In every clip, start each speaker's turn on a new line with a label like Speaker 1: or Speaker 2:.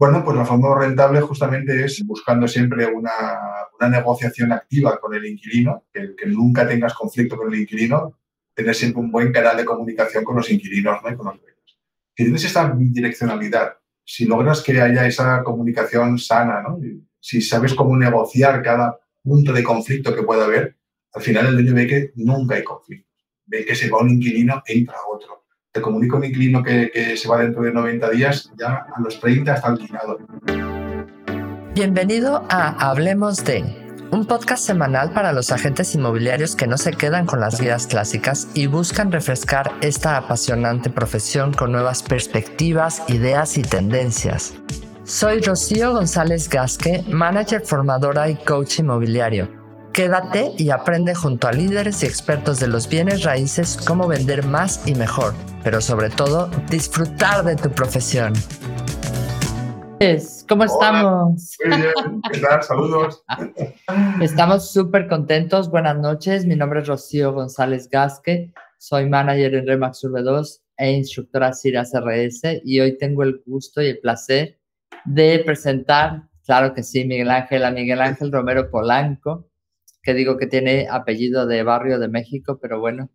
Speaker 1: Bueno, pues la forma rentable justamente es buscando siempre una, negociación activa con el inquilino, que, nunca tengas conflicto con el inquilino, tener siempre un buen canal de comunicación con los inquilinos ¿no? y con los dueños. Si tienes esta bidireccionalidad, si logras que haya esa comunicación sana, ¿no? si sabes cómo negociar cada punto de conflicto que pueda haber, al final el dueño ve que nunca hay conflicto. Ve que se va un inquilino, entra otro te comunico a inquilino que, se va dentro de 90 días, ya a los 30 está alquilado.
Speaker 2: Bienvenido a Hablemos de, un podcast semanal para los agentes inmobiliarios que no se quedan con las guías clásicas y buscan refrescar esta apasionante profesión con nuevas perspectivas, ideas y tendencias. Soy Rocío González Gasque, manager formadora y coach inmobiliario Quédate y aprende junto a líderes y expertos de los bienes raíces cómo vender más y mejor, pero sobre todo disfrutar de tu profesión. ¿Cómo estamos?
Speaker 1: Muy bien, ¿qué tal? Saludos.
Speaker 2: Estamos súper contentos. Buenas noches. Mi nombre es Rocío González Gasque. Soy manager en Remax Urbe 2 e instructora Ciras RS y hoy tengo el gusto y el placer de presentar, claro que sí, Miguel Ángel, a Miguel Ángel Romero Polanco que digo que tiene apellido de barrio de México, pero bueno.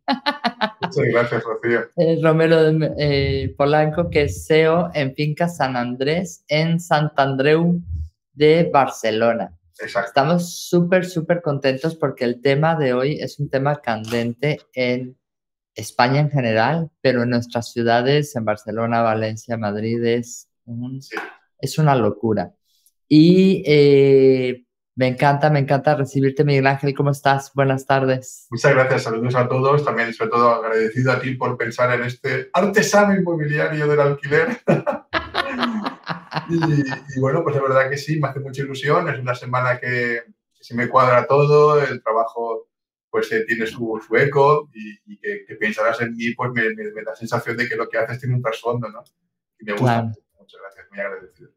Speaker 1: Muchas gracias, Rocío.
Speaker 2: Romero eh, Polanco, que es CEO en Finca San Andrés, en Santandreu de Barcelona.
Speaker 1: Exacto.
Speaker 2: Estamos súper, súper contentos porque el tema de hoy es un tema candente en España en general, pero en nuestras ciudades, en Barcelona, Valencia, Madrid, es, es una locura. Y eh, me encanta, me encanta recibirte, Miguel Ángel. ¿Cómo estás? Buenas tardes.
Speaker 1: Muchas gracias, saludos a todos. También, sobre todo, agradecido a ti por pensar en este artesano inmobiliario del alquiler. y, bueno, pues de verdad que sí, me hace mucha ilusión. Es una semana que, se me cuadra todo, el trabajo pues eh, tiene su, su, eco y, que, pensarás en mí, pues me, me, da sensación de que lo que haces tiene un trasfondo, ¿no? Y me gusta. Muchas gracias, muy agradecido.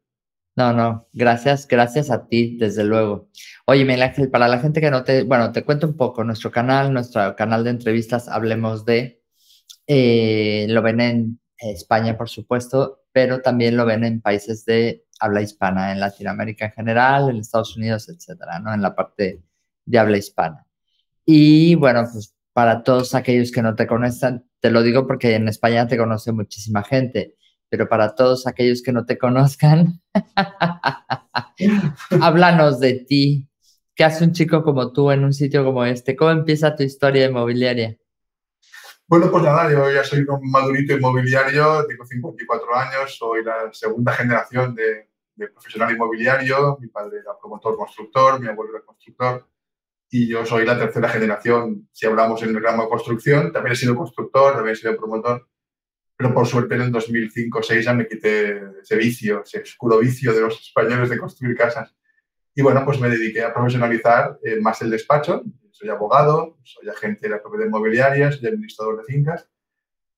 Speaker 2: No, no, gracias, gracias a ti, desde luego. Oye, Miguel Ángel, para la gente que no te, bueno, te cuento un poco, nuestro canal, nuestro canal de entrevistas, hablemos de, eh, lo ven en España, por supuesto, pero también lo ven en países de habla hispana, en Latinoamérica en general, en Estados Unidos, etcétera, ¿no? En la parte de habla hispana. Y bueno, pues para todos aquellos que no te conocen, te lo digo porque en España te conoce muchísima gente pero para todos aquellos que no te conozcan, háblanos de ti. ¿Qué hace un chico como tú en un sitio como este? ¿Cómo empieza tu historia inmobiliaria?
Speaker 1: Bueno, pues nada, yo ya soy un madurito inmobiliario, tengo 54 años, soy la segunda generación de, profesional inmobiliario, mi padre era promotor constructor, mi abuelo era constructor y yo soy la tercera generación, si hablamos en el ramo de construcción, también he sido constructor, también he sido promotor pero por suerte en el 2005-2006 ya me quité ese vicio, ese oscuro vicio de los españoles de construir casas. Y bueno, pues me dediqué a profesionalizar eh, más el despacho. Soy abogado, soy agente de la propiedad inmobiliaria, soy administrador de fincas.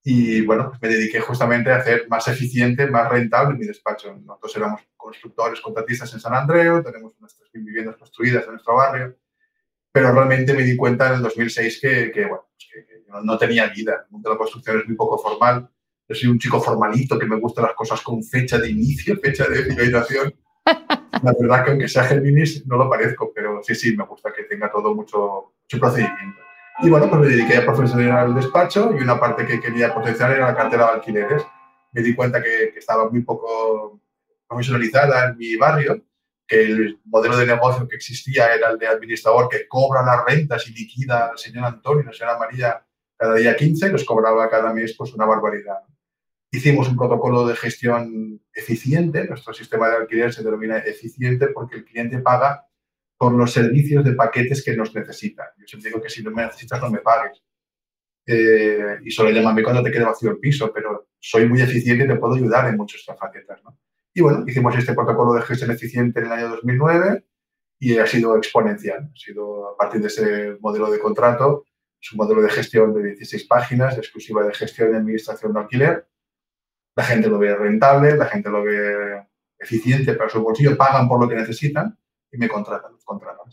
Speaker 1: Y bueno, pues me dediqué justamente a hacer más eficiente, más rentable mi despacho. Nosotros éramos constructores, contratistas en San Andreu, tenemos unas 3.000 viviendas construidas en nuestro barrio. Pero realmente me di cuenta en el 2006 que, que bueno, pues que, no, tenía vida. El mundo de la construcción es muy poco formal yo soy un chico formalito que me gustan las cosas con fecha de inicio, fecha de finalización. La verdad que aunque sea Géminis no lo parezco, pero sí, sí, me gusta que tenga todo mucho, mucho procedimiento. Y bueno, pues me dediqué a profesionalizar el despacho y una parte que quería potenciar era la cartera de alquileres. Me di cuenta que, que estaba muy poco profesionalizada en mi barrio, que el modelo de negocio que existía era el de administrador que cobra las rentas y liquida al señor Antonio la señora María cada día 15 y los cobraba cada mes pues una barbaridad. Hicimos un protocolo de gestión eficiente, nuestro sistema de alquiler se denomina eficiente porque el cliente paga por los servicios de paquetes que nos necesita. Yo siempre digo que si no me necesitas no me pagues. Eh, y solo llámame cuando te quede vacío el piso, pero soy muy eficiente y te puedo ayudar en muchas facetas. ¿no? Y bueno, hicimos este protocolo de gestión eficiente en el año 2009 y ha sido exponencial. Ha sido a partir de ese modelo de contrato, es un modelo de gestión de 16 páginas, exclusiva de gestión y administración de alquiler, la gente lo ve rentable, la gente lo ve eficiente para su bolsillo, pagan por lo que necesitan y me contratan, contratan.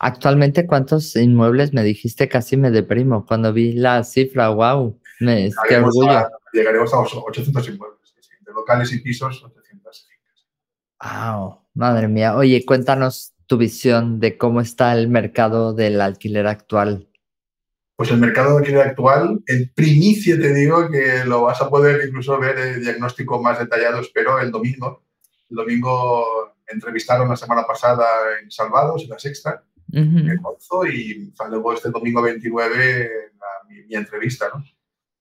Speaker 2: Actualmente, ¿cuántos inmuebles me dijiste? Casi me deprimo cuando vi la cifra. ¡Wow! Me,
Speaker 1: qué orgullo. llegaremos a 800 inmuebles, de locales y pisos, 800
Speaker 2: Wow, madre mía. Oye, cuéntanos tu visión de cómo está el mercado del alquiler actual.
Speaker 1: Pues el mercado de actual, en primicia te digo que lo vas a poder incluso ver el diagnóstico más detallado, espero, el domingo. El domingo entrevistaron la semana pasada en Salvados, en la Sexta, en marzo, y luego este domingo 29 mi, entrevista, ¿no?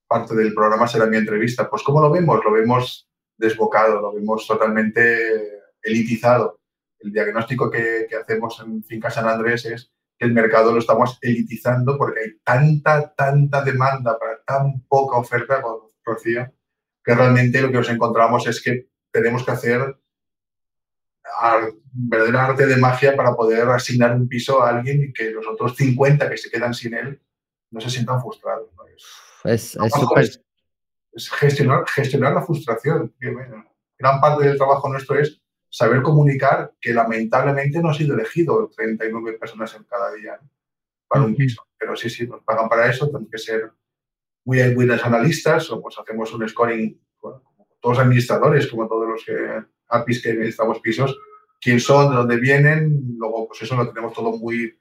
Speaker 1: Parte del programa será mi entrevista. Pues ¿cómo lo vemos? Lo vemos desbocado, lo vemos totalmente elitizado. El diagnóstico que, que hacemos en Finca San Andrés es que el mercado lo estamos elitizando porque hay tanta, tanta demanda para tan poca oferta, Rocío, que realmente lo que nos encontramos es que tenemos que hacer verdadera arte de magia para poder asignar un piso a alguien y que los otros 50 que se quedan sin él no se sientan frustrados.
Speaker 2: Es, es,
Speaker 1: es, gestionar, gestionar la frustración. Gran parte del trabajo nuestro es saber comunicar que lamentablemente no ha sido elegido 39 personas en cada día para un piso. Pero sí, sí, nos pagan para eso, tenemos que ser muy buenos analistas, o pues hacemos un scoring, como todos los administradores, como todos los que, APIs que administramos pisos, quién son, de dónde vienen, luego pues eso lo tenemos todo muy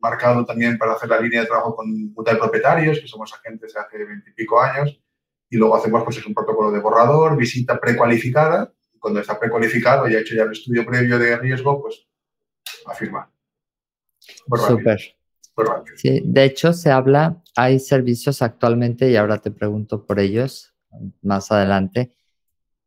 Speaker 1: marcado también para hacer la línea de trabajo con mutual propietarios, que somos agentes de hace veintipico años, y luego hacemos pues es un protocolo de borrador, visita precualificada, cuando está precualificado y ha hecho ya el estudio previo de riesgo, pues a firmar.
Speaker 2: Súper. Sí, de hecho, se habla, hay servicios actualmente, y ahora te pregunto por ellos más adelante,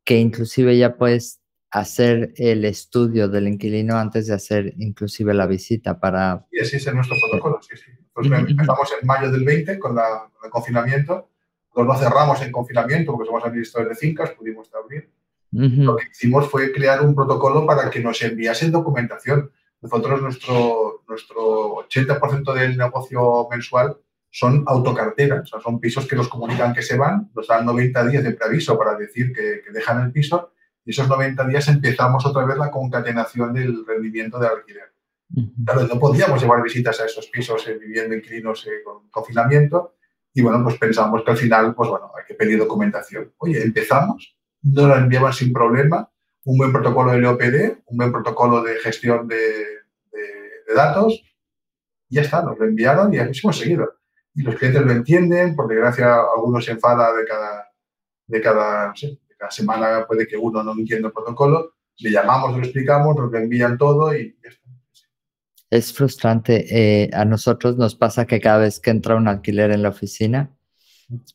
Speaker 2: que inclusive ya puedes hacer el estudio del inquilino antes de hacer inclusive la visita para...
Speaker 1: Y ese es nuestro protocolo, sí, sí. empezamos en mayo del 20 con, la, el confinamiento, nos lo cerramos en confinamiento porque somos administradores de fincas, pudimos abrir lo que hicimos fue crear un protocolo para que nos enviasen documentación. Nosotros, nuestro, nuestro 80% del negocio mensual son autocarteras, o sea, son pisos que nos comunican que se van, nos dan 90 días de preaviso para decir que, dejan el piso y esos 90 días empezamos otra vez la concatenación del rendimiento del alquiler. Claro, no podíamos llevar visitas a esos pisos eh, viviendo inquilinos eh, con confinamiento y bueno, pues pensamos que al final, pues bueno, hay que pedir documentación. Oye, empezamos no lo enviaban sin problema. Un buen protocolo de LOPD, un buen protocolo de gestión de, datos, y ya está, nos lo enviaron y así hemos seguido. Y los clientes lo entienden, por desgracia algunos se enfada de cada, de cada semana, puede que uno no entienda el protocolo, le llamamos, lo explicamos, nos lo envían todo y ya está.
Speaker 2: Es frustrante. Eh, a nosotros nos pasa que cada vez que entra un alquiler en la oficina,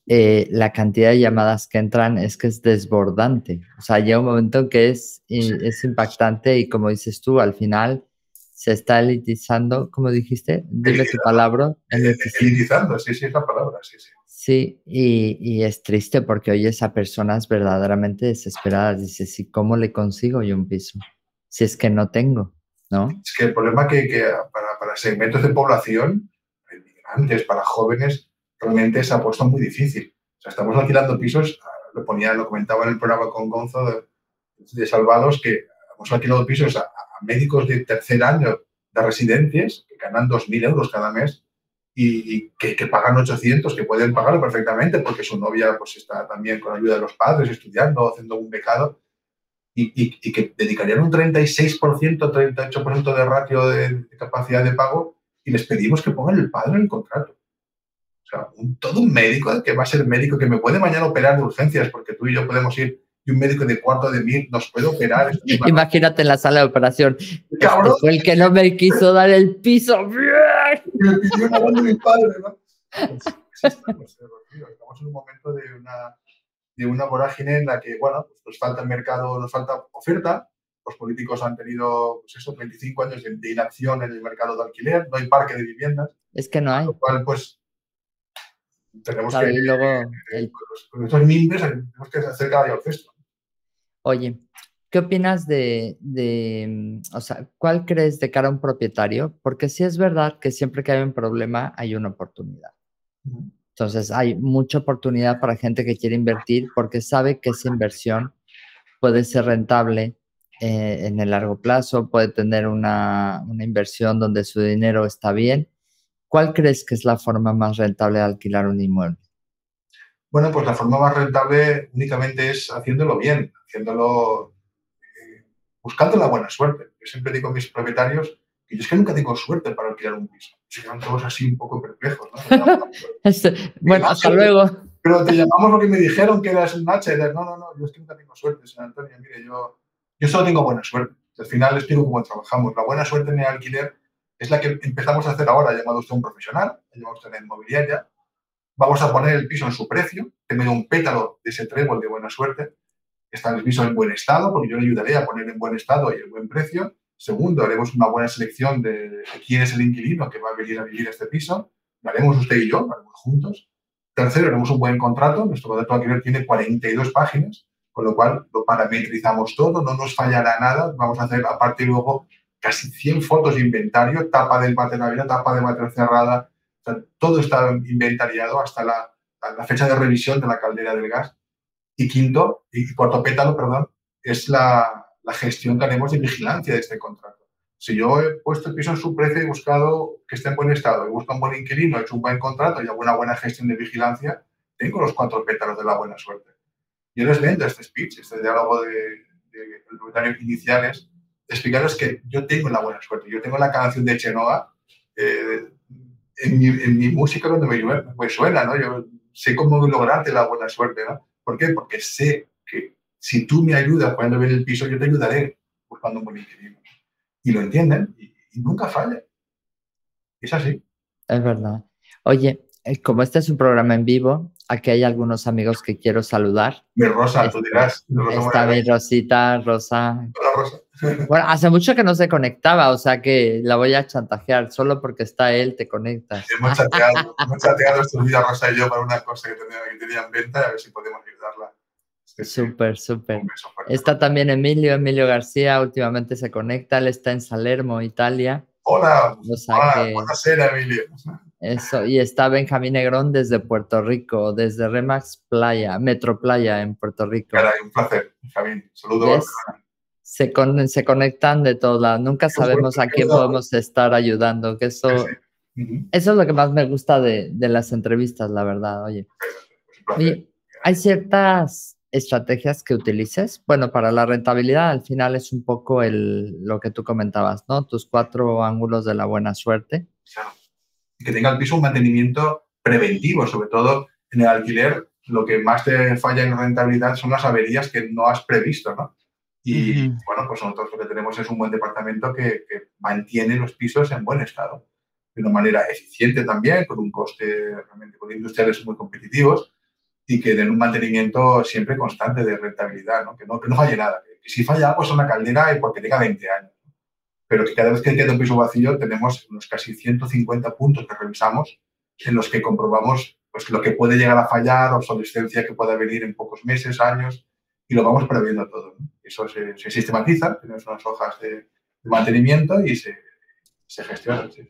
Speaker 2: eh, la cantidad de llamadas que entran es que es desbordante. O sea, llega un momento que es, es impactante y como dices tú, al final se está elitizando, como dijiste, dime tu palabra.
Speaker 1: Elitizando, sí, sí, es la palabra, sí, sí.
Speaker 2: Sí, y, y, es triste porque oyes a personas verdaderamente desesperadas. Dices, ¿y cómo le consigo yo un piso? Si es que no tengo, ¿no?
Speaker 1: Es que el problema que, que para, para segmentos de población, inmigrantes, para jóvenes, realmente se ha puesto muy difícil. O sea, estamos alquilando pisos, lo ponía, lo comentaba en el programa con Gonzo de, Salvados, que hemos alquilado pisos a, médicos de tercer año de residencias que ganan 2.000 euros cada mes y, que, pagan 800, que pueden pagarlo perfectamente porque su novia pues está también con ayuda de los padres estudiando, haciendo un becado y, y que dedicarían un 36%, 38% de ratio de, capacidad de pago y les pedimos que pongan el padre en el contrato todo un médico que va a ser médico que me puede mañana operar de urgencias porque tú y yo podemos ir y un médico de cuarto de mil nos puede operar.
Speaker 2: Imagínate en la sala de operación. Cabrón. fue el que no me quiso dar el piso.
Speaker 1: Me pidió una mi padre, ¿no? Pues, estamos, estamos en un momento de una, de una vorágine en la que, bueno, pues nos falta el mercado, nos falta oferta. Los políticos han tenido, pues eso, 25 años de, inacción en el mercado de alquiler, no hay parque de viviendas.
Speaker 2: Es que no hay.
Speaker 1: Lo cual, pues, tenemos que, luego, con estos mimbres tenemos que hacer cada día el gesto.
Speaker 2: Oye, ¿qué opinas de, de, o sea, cuál crees de cara a un propietario? Porque sí es verdad que siempre que hay un problema hay una oportunidad. Entonces, hay mucha oportunidad para gente que quiere invertir porque sabe que esa inversión puede ser rentable eh, en el largo plazo, puede tener una, una inversión donde su dinero está bien ¿Cuál crees que es la forma más rentable de alquilar un inmueble?
Speaker 1: Bueno, pues la forma más rentable únicamente es haciéndolo bien, haciéndolo eh, buscando la buena suerte. Yo siempre digo a mis propietarios que yo es que nunca tengo suerte para alquilar un piso. Se quedan todos así un poco perplejos. ¿no?
Speaker 2: Bueno, hasta luego.
Speaker 1: Pero te llamamos porque me dijeron que eras un HL. No, no, no, yo es que nunca tengo suerte, señor Antonio. Mire, yo, yo solo tengo buena suerte. Al final les explico cómo trabajamos. La buena suerte en el alquiler es la que empezamos a hacer ahora. Llamado usted un profesional, ha llamado usted a la inmobiliaria. Vamos a poner el piso en su precio, tener un pétalo de ese trébol de buena suerte. Está el piso en buen estado, porque yo le ayudaré a poner en buen estado y en buen precio. Segundo, haremos una buena selección de quién es el inquilino que va a venir a vivir este piso. Lo haremos usted y yo, lo haremos juntos. Tercero, haremos un buen contrato. Nuestro contrato de alquiler tiene 42 páginas con lo cual lo parametrizamos todo, no nos fallará nada. Vamos a hacer, aparte luego, casi 100 fotos de inventario, tapa del material, tapa de material cerrada, todo está inventariado hasta la, fecha de revisión de la caldera del gas. Y quinto, y cuarto pétalo, perdón, es la, gestión que haremos de vigilancia de este contrato. Si yo he puesto el piso en su precio y buscado que esté en buen estado, he buscado un buen inquilino, he hecho un buen contrato y hago una buena gestión de vigilancia, tengo los cuatro pétalos de la buena suerte. Yo les vendo este speech, este diálogo de, de, propietarios iniciales, explicarles que yo tengo la buena suerte. Yo tengo la canción de Chenoa eh, en, mi, música cuando me, me, suena, ¿no? Yo sé cómo lograrte la buena suerte, ¿no? ¿Por qué? Porque sé que si tú me ayudas poniendo bien el piso, yo te ayudaré buscando un buen inquilino. Y lo entienden y, nunca falla. Es así.
Speaker 2: Es verdad. Oye, como este es un programa en vivo, aquí hay algunos amigos que quiero saludar.
Speaker 1: Mi Rosa, tú dirás.
Speaker 2: Rosa está mi Rosita, Rosa.
Speaker 1: Hola, Rosa.
Speaker 2: Bueno, hace mucho que no se conectaba, o sea que la voy a chantajear. Solo porque está él, te conectas.
Speaker 1: hemos chateado, hemos chateado estos días, Rosa y yo, para una cosa que tenía, que tenía en venta, a ver si podemos ayudarla.
Speaker 2: Súper, súper. Está también Emilio, Emilio García, últimamente se conecta, él está en Salermo, Italia.
Speaker 1: Hola, o sea hola que... buonasera, Emilio.
Speaker 2: Eso, y está Benjamín Negrón desde Puerto Rico, desde Remax Playa, Metro Playa en Puerto Rico.
Speaker 1: Caray, un placer, Benjamín. Saludos.
Speaker 2: Se, con, se conectan de todos lados. Nunca sabemos a quién podemos estar ayudando. Que eso, sí, eso es lo que más me gusta de, de las entrevistas, la verdad. Oye. Oye, hay ciertas estrategias que utilices. Bueno, para la rentabilidad al final es un poco el, lo que tú comentabas, ¿no? Tus cuatro ángulos de la buena suerte.
Speaker 1: Claro que tenga el piso un mantenimiento preventivo, sobre todo en el alquiler. Lo que más te falla en rentabilidad son las averías que no has previsto, ¿no? Y uh -huh. bueno, pues nosotros lo que tenemos es un buen departamento que, que, mantiene los pisos en buen estado, de una manera eficiente también, con un coste realmente con industriales muy competitivos y que den un mantenimiento siempre constante de rentabilidad, ¿no? Que, no, que no falle nada. Que si falla algo es una caldera y porque tenga 20 años pero que cada vez que queda un piso vacío tenemos unos casi 150 puntos que revisamos en los que comprobamos pues, lo que puede llegar a fallar, obsolescencia que pueda venir en pocos meses, años, y lo vamos previendo todo. ¿no? Eso se, se, sistematiza, tenemos unas hojas de, de mantenimiento y se, se gestiona. ¿sí?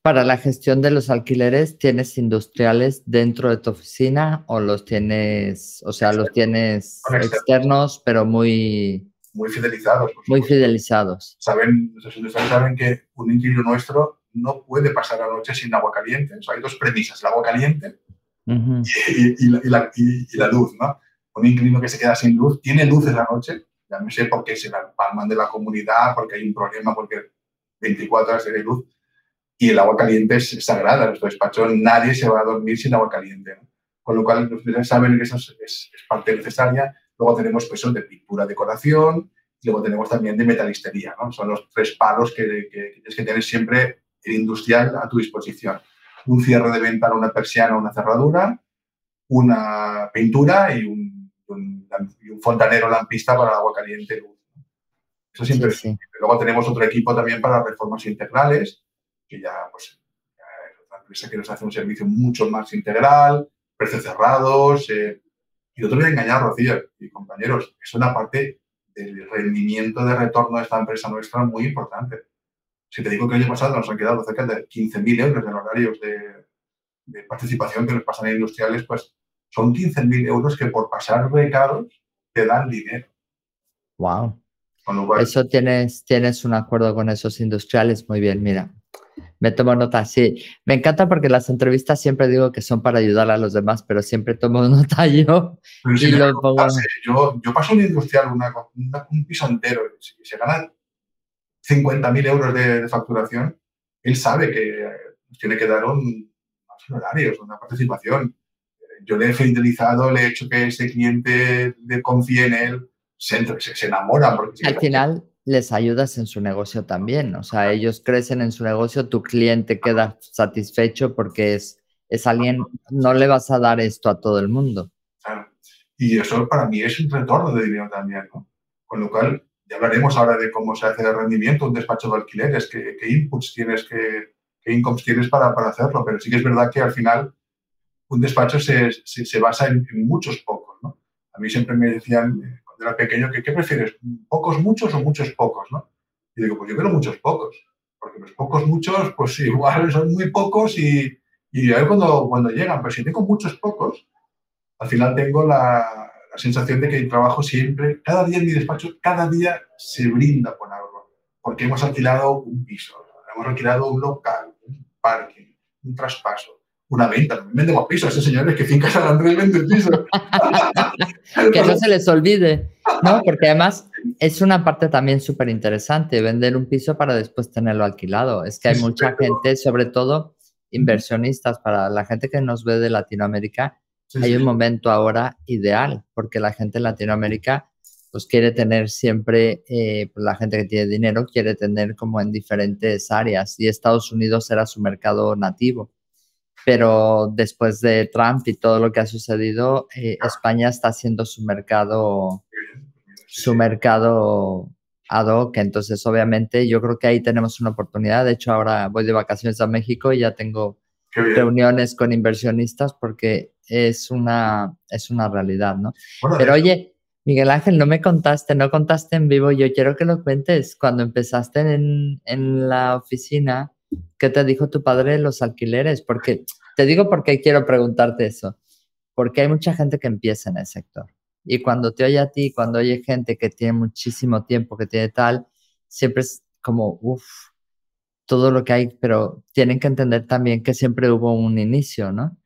Speaker 2: Para la gestión de los alquileres, ¿tienes industriales dentro de tu oficina o los tienes, o sea, los tienes externos, pero muy
Speaker 1: muy fidelizados.
Speaker 2: Muy fidelizados.
Speaker 1: Saben, industriales saben que un inquilino nuestro no puede pasar la noche sin agua caliente. O sea, hay dos premisas, el agua caliente uh -huh. y, y, y, la, y, la, luz. ¿no? Un inquilino que se queda sin luz tiene luz en la noche, ya no sé por qué se la palman de la comunidad, porque hay un problema, porque 24 horas de luz. Y el agua caliente es, sagrada. En nuestro despacho nadie se va a dormir sin agua caliente. ¿no? Con lo cual, los saben que eso es, es, es parte necesaria Luego tenemos pues, de pintura, decoración, y luego tenemos también de metalistería. ¿no? Son los tres palos que, que, tienes que tener siempre el industrial a tu disposición. Un cierre de ventana, una persiana, una cerradura, una pintura y un, un, y un fontanero lampista para el agua caliente luz. Eso siempre sí, sí. Luego tenemos otro equipo también para reformas integrales, que ya pues, es otra empresa que nos hace un servicio mucho más integral, precios cerrados, eh, y te voy a engañar, Rocío y compañeros, es una parte del rendimiento de retorno de esta empresa nuestra muy importante. Si te digo que el año pasado nos han quedado cerca de 15.000 euros en horarios de, de, participación que nos pasan en industriales, pues son 15.000 euros que por pasar becados te dan dinero.
Speaker 2: Wow. Cual, Eso tienes, tienes un acuerdo con esos industriales, muy bien, mira. Me tomo nota, sí. Me encanta porque las entrevistas siempre digo que son para ayudar a los demás, pero siempre tomo nota yo.
Speaker 1: y lo pongo... yo, yo paso un industrial, una, un piso entero, si se gana 50.000 euros de, facturación, él sabe que tiene que dar un, unos horarios, una participación. Yo le he fidelizado, le he hecho que ese cliente le confíe en él, se, se, enamora. Porque
Speaker 2: Al final, les ayudas en su negocio también. O sea, ellos crecen en su negocio, tu cliente queda satisfecho porque es, es alguien, no le vas a dar esto a todo el mundo.
Speaker 1: Claro. Y eso para mí es un retorno de dinero también, ¿no? Con lo cual, ya hablaremos ahora de cómo se hace el rendimiento, un despacho de alquileres, qué, qué inputs tienes, qué, qué incomes tienes para, para, hacerlo. Pero sí que es verdad que al final un despacho se, se, basa en, en, muchos pocos, ¿no? A mí siempre me decían, era pequeño, ¿qué, ¿qué prefieres? ¿Pocos muchos o muchos pocos? ¿no? Y digo, pues yo quiero muchos pocos, porque los pocos muchos, pues igual son muy pocos y, y a ver cuando, cuando llegan, pero si tengo muchos pocos, al final tengo la, la sensación de que trabajo siempre, cada día en mi despacho, cada día se brinda con algo, porque hemos alquilado un piso, hemos alquilado un local, un parking, un traspaso, una venta. También vendemos pisos. Esos señores que finca San Andrés venden pisos.
Speaker 2: que no se les olvide, ¿no? Porque además es una parte también súper interesante, vender un piso para después tenerlo alquilado. Es que hay mucha gente, sobre todo inversionistas, para la gente que nos ve de Latinoamérica, hay un momento ahora ideal, porque la gente en Latinoamérica pues quiere tener siempre, eh, pues, la gente que tiene dinero quiere tener como en diferentes áreas y Estados Unidos era su mercado nativo pero después de Trump y todo lo que ha sucedido, eh, España está haciendo su mercado, su mercado ad hoc. Entonces, obviamente, yo creo que ahí tenemos una oportunidad. De hecho, ahora voy de vacaciones a México y ya tengo reuniones con inversionistas porque es una, es una realidad, ¿no? pero oye, Miguel Ángel, no me contaste, no contaste en vivo. Yo quiero que lo cuentes. Cuando empezaste en, en la oficina, ¿Qué te dijo tu padre de los alquileres? Porque te digo porque quiero preguntarte eso. Porque hay mucha gente que empieza en el sector. Y cuando te oye a ti, cuando oye gente que tiene muchísimo tiempo, que tiene tal, siempre es como, uff, todo lo que hay, pero tienen que entender también que siempre hubo un inicio, ¿no?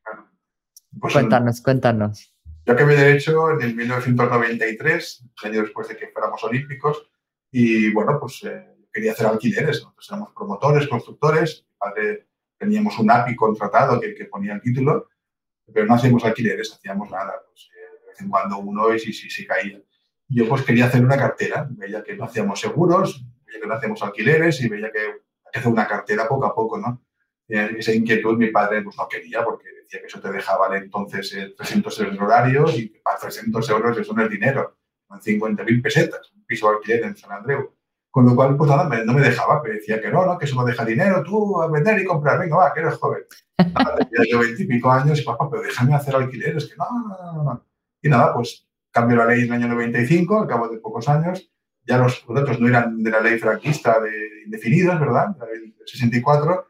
Speaker 2: Pues cuéntanos, cuéntanos.
Speaker 1: Yo acabé Derecho en el 1993, año después de que fuéramos olímpicos, y bueno, pues eh, quería hacer alquileres. Nosotros éramos promotores, constructores, padre, teníamos un API contratado que, que, ponía el título, pero no hacíamos alquileres, hacíamos nada. Pues, eh, de vez en cuando uno y si, si, si caía. Yo pues quería hacer una cartera, veía que no hacíamos seguros, veía que no hacíamos alquileres y veía que hay que hacer una cartera poco a poco, ¿no? Esa inquietud mi padre pues no quería porque decía que eso te dejaba entonces 300 euros horarios y para 300 euros eso no es dinero, son 50.000 pesetas, un piso de alquiler en San Andreu. Con lo cual, pues nada, no me dejaba, me decía que no, no, que eso no deja dinero, tú a vender y comprar, venga, va, que eres joven. tenía yo veintipico años y papá, pero déjame hacer alquileres, que no, no, no, no. Y nada, pues cambió la ley en el año 95, al cabo de pocos años, ya los contratos no eran de la ley franquista de indefinidos, ¿verdad? La ley 64,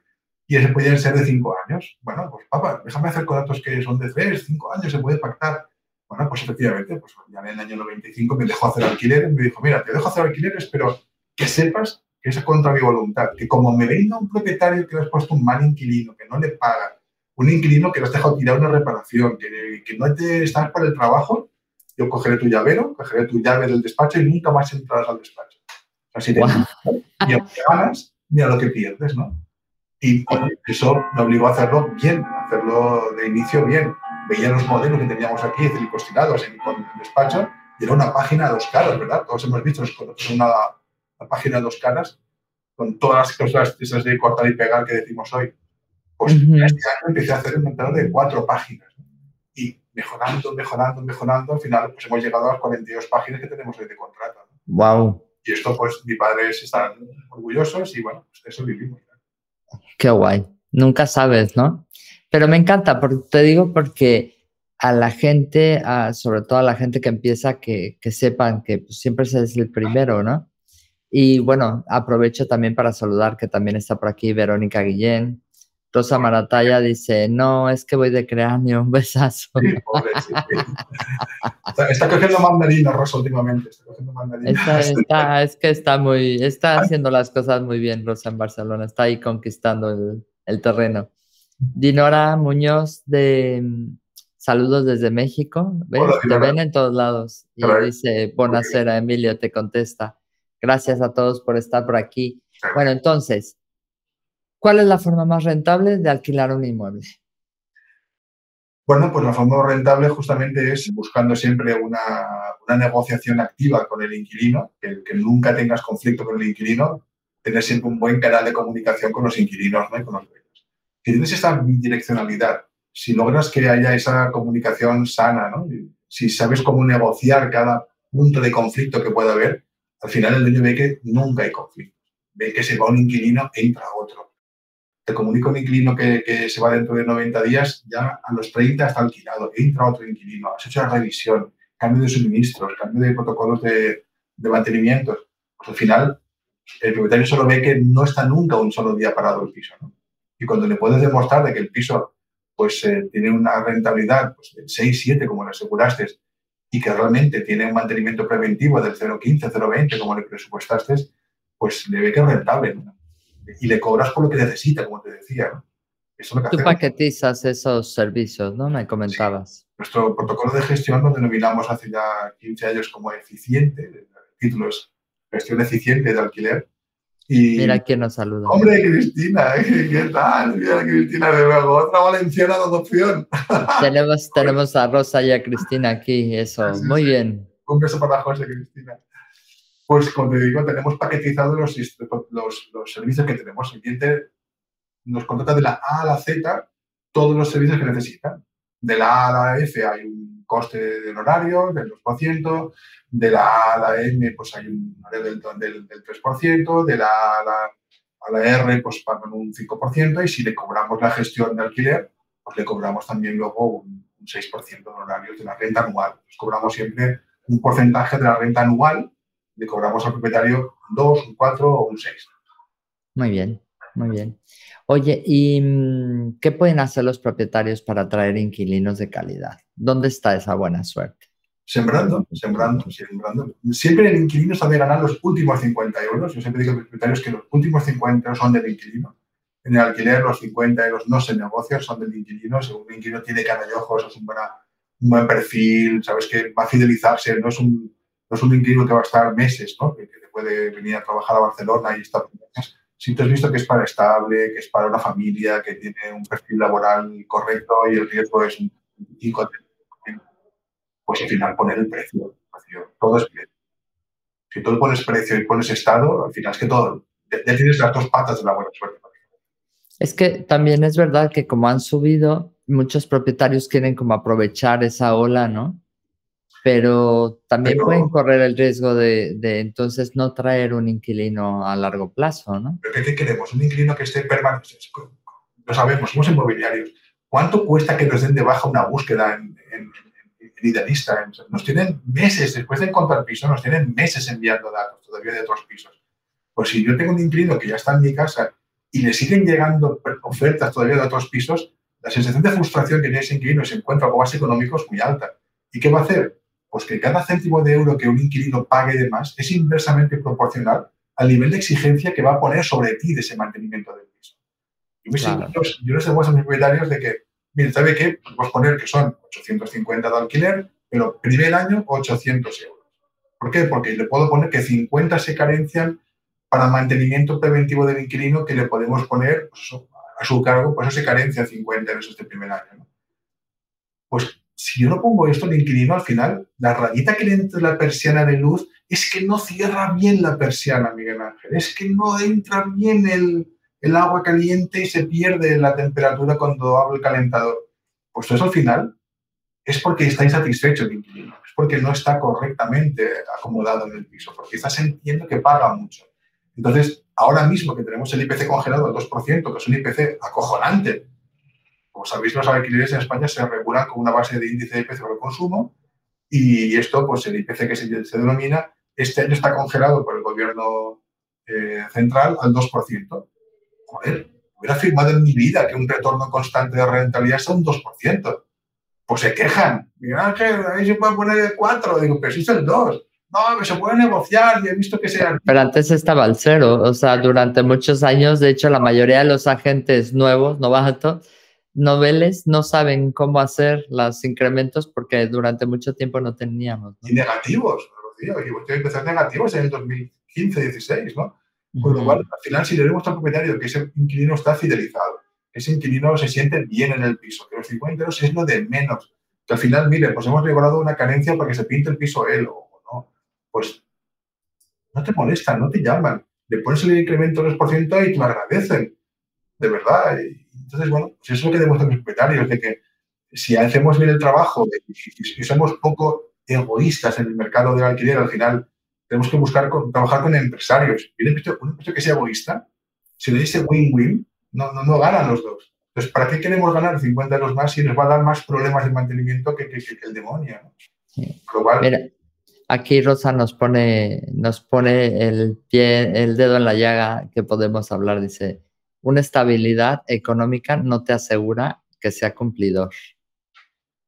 Speaker 1: y ese podían ser de cinco años. Bueno, pues papá, déjame hacer contratos que son de tres, cinco años, se puede pactar. Bueno, pues efectivamente, pues ya en el año 95 me dejó hacer alquileres, me dijo, mira, te dejo hacer alquileres, pero que sepas que es contra mi voluntad, que como me venga un propietario que le has puesto un mal inquilino, que no le paga, un inquilino que le has dejado tirar una reparación, que, que no te estás para el trabajo, yo cogeré tu llavero, cogeré tu llave del despacho y nunca más entrarás al despacho. O sea, si te ganas, mira lo que pierdes, ¿no? Y eso me obligó a hacerlo bien, a hacerlo de inicio bien. Veía los modelos que teníamos aquí, en el despacho, y era una página de dos caras, ¿verdad? Todos hemos visto, una, la página de dos caras, con todas las cosas esas de cortar y pegar que decimos hoy. Pues este año empecé a hacer un mentor de cuatro páginas. Y mejorando, mejorando, mejorando, al final pues hemos llegado a las 42 páginas que tenemos hoy de contrato.
Speaker 2: Wow.
Speaker 1: Y esto, pues, mis padres están orgullosos y bueno, pues eso vivimos.
Speaker 2: Qué guay. Nunca sabes, ¿no? Pero me encanta, porque, te digo porque a la gente, sobre todo a la gente que empieza, que, que sepan que pues, siempre es el primero, ¿no? Y bueno, aprovecho también para saludar que también está por aquí Verónica Guillén, Rosa Marataya dice, no, es que voy de cráneo, un besazo.
Speaker 1: está, cogiendo mandarina, Rosa, últimamente. Está cogiendo
Speaker 2: mandarina. es que está muy, está haciendo las cosas muy bien, Rosa, en Barcelona. Está ahí conquistando el, el terreno. Dinora Muñoz de saludos desde México. ¿Ves? te ven en todos lados. Y dice, Bonacera, Emilio, te contesta. Gracias a todos por estar por aquí. Bueno, entonces, ¿cuál es la forma más rentable de alquilar un inmueble?
Speaker 1: Bueno, pues la forma más rentable justamente es buscando siempre una, negociación activa con el inquilino, que, nunca tengas conflicto con el inquilino, tener siempre un buen canal de comunicación con los inquilinos ¿no? y con los dueños. Si tienes esta bidireccionalidad, si logras que haya esa comunicación sana, ¿no? si sabes cómo negociar cada punto de conflicto que pueda haber, al final el dueño ve que nunca hay conflicto. Ve que se va un inquilino, entra otro. Te comunica un inquilino que, se va dentro de 90 días, ya a los 30 está alquilado, entra otro inquilino, has hecho la revisión, cambio de suministros, cambio de protocolos de, mantenimiento. Pues al final, el propietario solo ve que no está nunca un solo día parado el piso. Y cuando le puedes demostrar de que el piso pues, eh, tiene una rentabilidad pues, del 6, 7, como le aseguraste, y que realmente tiene un mantenimiento preventivo del 0,15, 0,20 como le presupuestaste, pues le ve que es rentable. Y le cobras por lo que necesita, como te decía.
Speaker 2: Eso Tú paquetizas esos servicios, ¿no? Me comentabas.
Speaker 1: Nuestro protocolo de gestión lo denominamos hace ya 15 años como eficiente. El título es gestión eficiente de alquiler.
Speaker 2: Y, Mira quién nos saluda.
Speaker 1: Hombre, Cristina, ¿qué tal? Mira, Cristina, de nuevo, otra valenciana de adopción.
Speaker 2: Tenemos, tenemos a Rosa y a Cristina aquí, eso, muy bien.
Speaker 1: Un beso para José, Cristina. Pues, como te digo, tenemos paquetizados los, los, los servicios que tenemos. El cliente nos contrata de la A a la Z todos los servicios que necesita. De la A a la F hay un coste del horario del 2%, de la A a la N pues hay un horario del, del, 3%, de la A la, a la R pues pagan un 5% y si le cobramos la gestión de alquiler, pues le cobramos también luego un, 6% de horarios de la renta anual. Nos cobramos siempre un porcentaje de la renta anual, le cobramos al propietario un 2, un 4 o un 6.
Speaker 2: Muy bien, muy bien. Oye, ¿y mm, qué pueden hacer los propietarios para atraer inquilinos de calidad? ¿Dónde está esa buena suerte?
Speaker 1: Sembrando, sembrando, sembrando. Siempre el inquilino sabe ganar los últimos 50 euros. Yo siempre digo a los propietarios que los últimos 50 euros son del inquilino. En el alquiler los 50 euros no se negocian, son del inquilino. Si un inquilino tiene cara de ojos, es un, un buen perfil, sabes que va a fidelizarse, no es un, no es un inquilino que va a estar meses, ¿no? que, te puede venir a trabajar a Barcelona y estar meses si tú has visto que es para estable, que es para una familia, que tiene un perfil laboral correcto y el riesgo es un 5 pues al final poner el precio. Todo es precio. Si tú pones precio y pones estado, al final es que todo, ya tienes las dos patas de la buena suerte.
Speaker 2: Es que también es verdad que como han subido, muchos propietarios quieren como aprovechar esa ola, ¿no? Pero también pueden correr el riesgo de, entonces no traer un inquilino a largo plazo, ¿no?
Speaker 1: ¿Pero qué, queremos? Un inquilino que esté permanente. Lo sabemos, somos inmobiliarios. ¿Cuánto cuesta que nos den de baja una búsqueda en, Idealista? Nos tienen meses, después de encontrar piso, nos tienen meses enviando datos todavía de otros pisos. Pues si yo tengo un inquilino que ya está en mi casa y le siguen llegando ofertas todavía de otros pisos, la sensación de frustración que tiene ese inquilino y se encuentra con más económicos es muy alta. ¿Y qué va a hacer? Pues que cada céntimo de euro que un inquilino pague de más es inversamente proporcional al nivel de exigencia que va a poner sobre ti de ese mantenimiento del piso. Yo, les demuestro a mis propietarios de que, miren, ¿sabe qué? Vamos a poner que son 850 de alquiler, pero primer año 800 euros. ¿Por qué? Porque le puedo poner que 50 se carencian para mantenimiento preventivo del inquilino que le podemos poner pues a su cargo, pues eso se carencia 50 euros este primer año. Pues si yo no pongo esto, el inquilino al final, la rayita que le entra la persiana de luz es que no cierra bien la persiana, Miguel Ángel. Es que no entra bien el, el agua caliente y se pierde la temperatura cuando abre el calentador. Pues eso al final es porque está insatisfecho el inquilino, es porque no está correctamente acomodado en el piso, porque está sintiendo que paga mucho. Entonces, ahora mismo que tenemos el IPC congelado al 2%, que es un IPC acojonante, como sabéis, los alquileres en España se regulan con una base de índice de IPC por consumo y esto, pues el IPC que se, denomina, este año está congelado por el gobierno eh, central al 2%. Joder, hubiera firmado en mi vida que un retorno constante de rentabilidad sea un 2%. Pues se quejan. Miguel Ángel, ahí se puede poner el 4. Digo, pero si es el 2. No, se puede negociar y he visto que sea.
Speaker 2: Pero antes estaba al cero. O sea, durante muchos años, de hecho, la mayoría de los agentes nuevos, novatos, noveles, no saben cómo hacer los incrementos porque durante mucho tiempo no teníamos.
Speaker 1: Y negativos, Rocío. Y empezar negativos en el 2015-16, ¿no? Con lo cual, al final, si le vemos al propietario que ese inquilino está fidelizado, que ese inquilino se siente bien en el piso, que los 50 euros es lo de menos, que al final, mire, pues hemos regulado una carencia para que se pinte el piso él o no, pues no te molestan, no te llaman, le pones el incremento del 2% y te lo agradecen, de verdad. Entonces, bueno, pues eso es lo que demuestran los propietarios, de que si hacemos bien el trabajo y, somos poco egoístas en el mercado del alquiler, al final tenemos que buscar trabajar con empresarios. Y un empresario que sea egoísta, si le dice win-win, no, no, no ganan los dos. Entonces, ¿para qué queremos ganar 50 euros más si nos va a dar más problemas de mantenimiento que, que, el demonio?
Speaker 2: Mira, aquí Rosa nos pone, nos pone el, pie, el dedo en la llaga que podemos hablar. Dice, una estabilidad económica no te asegura que sea cumplidor.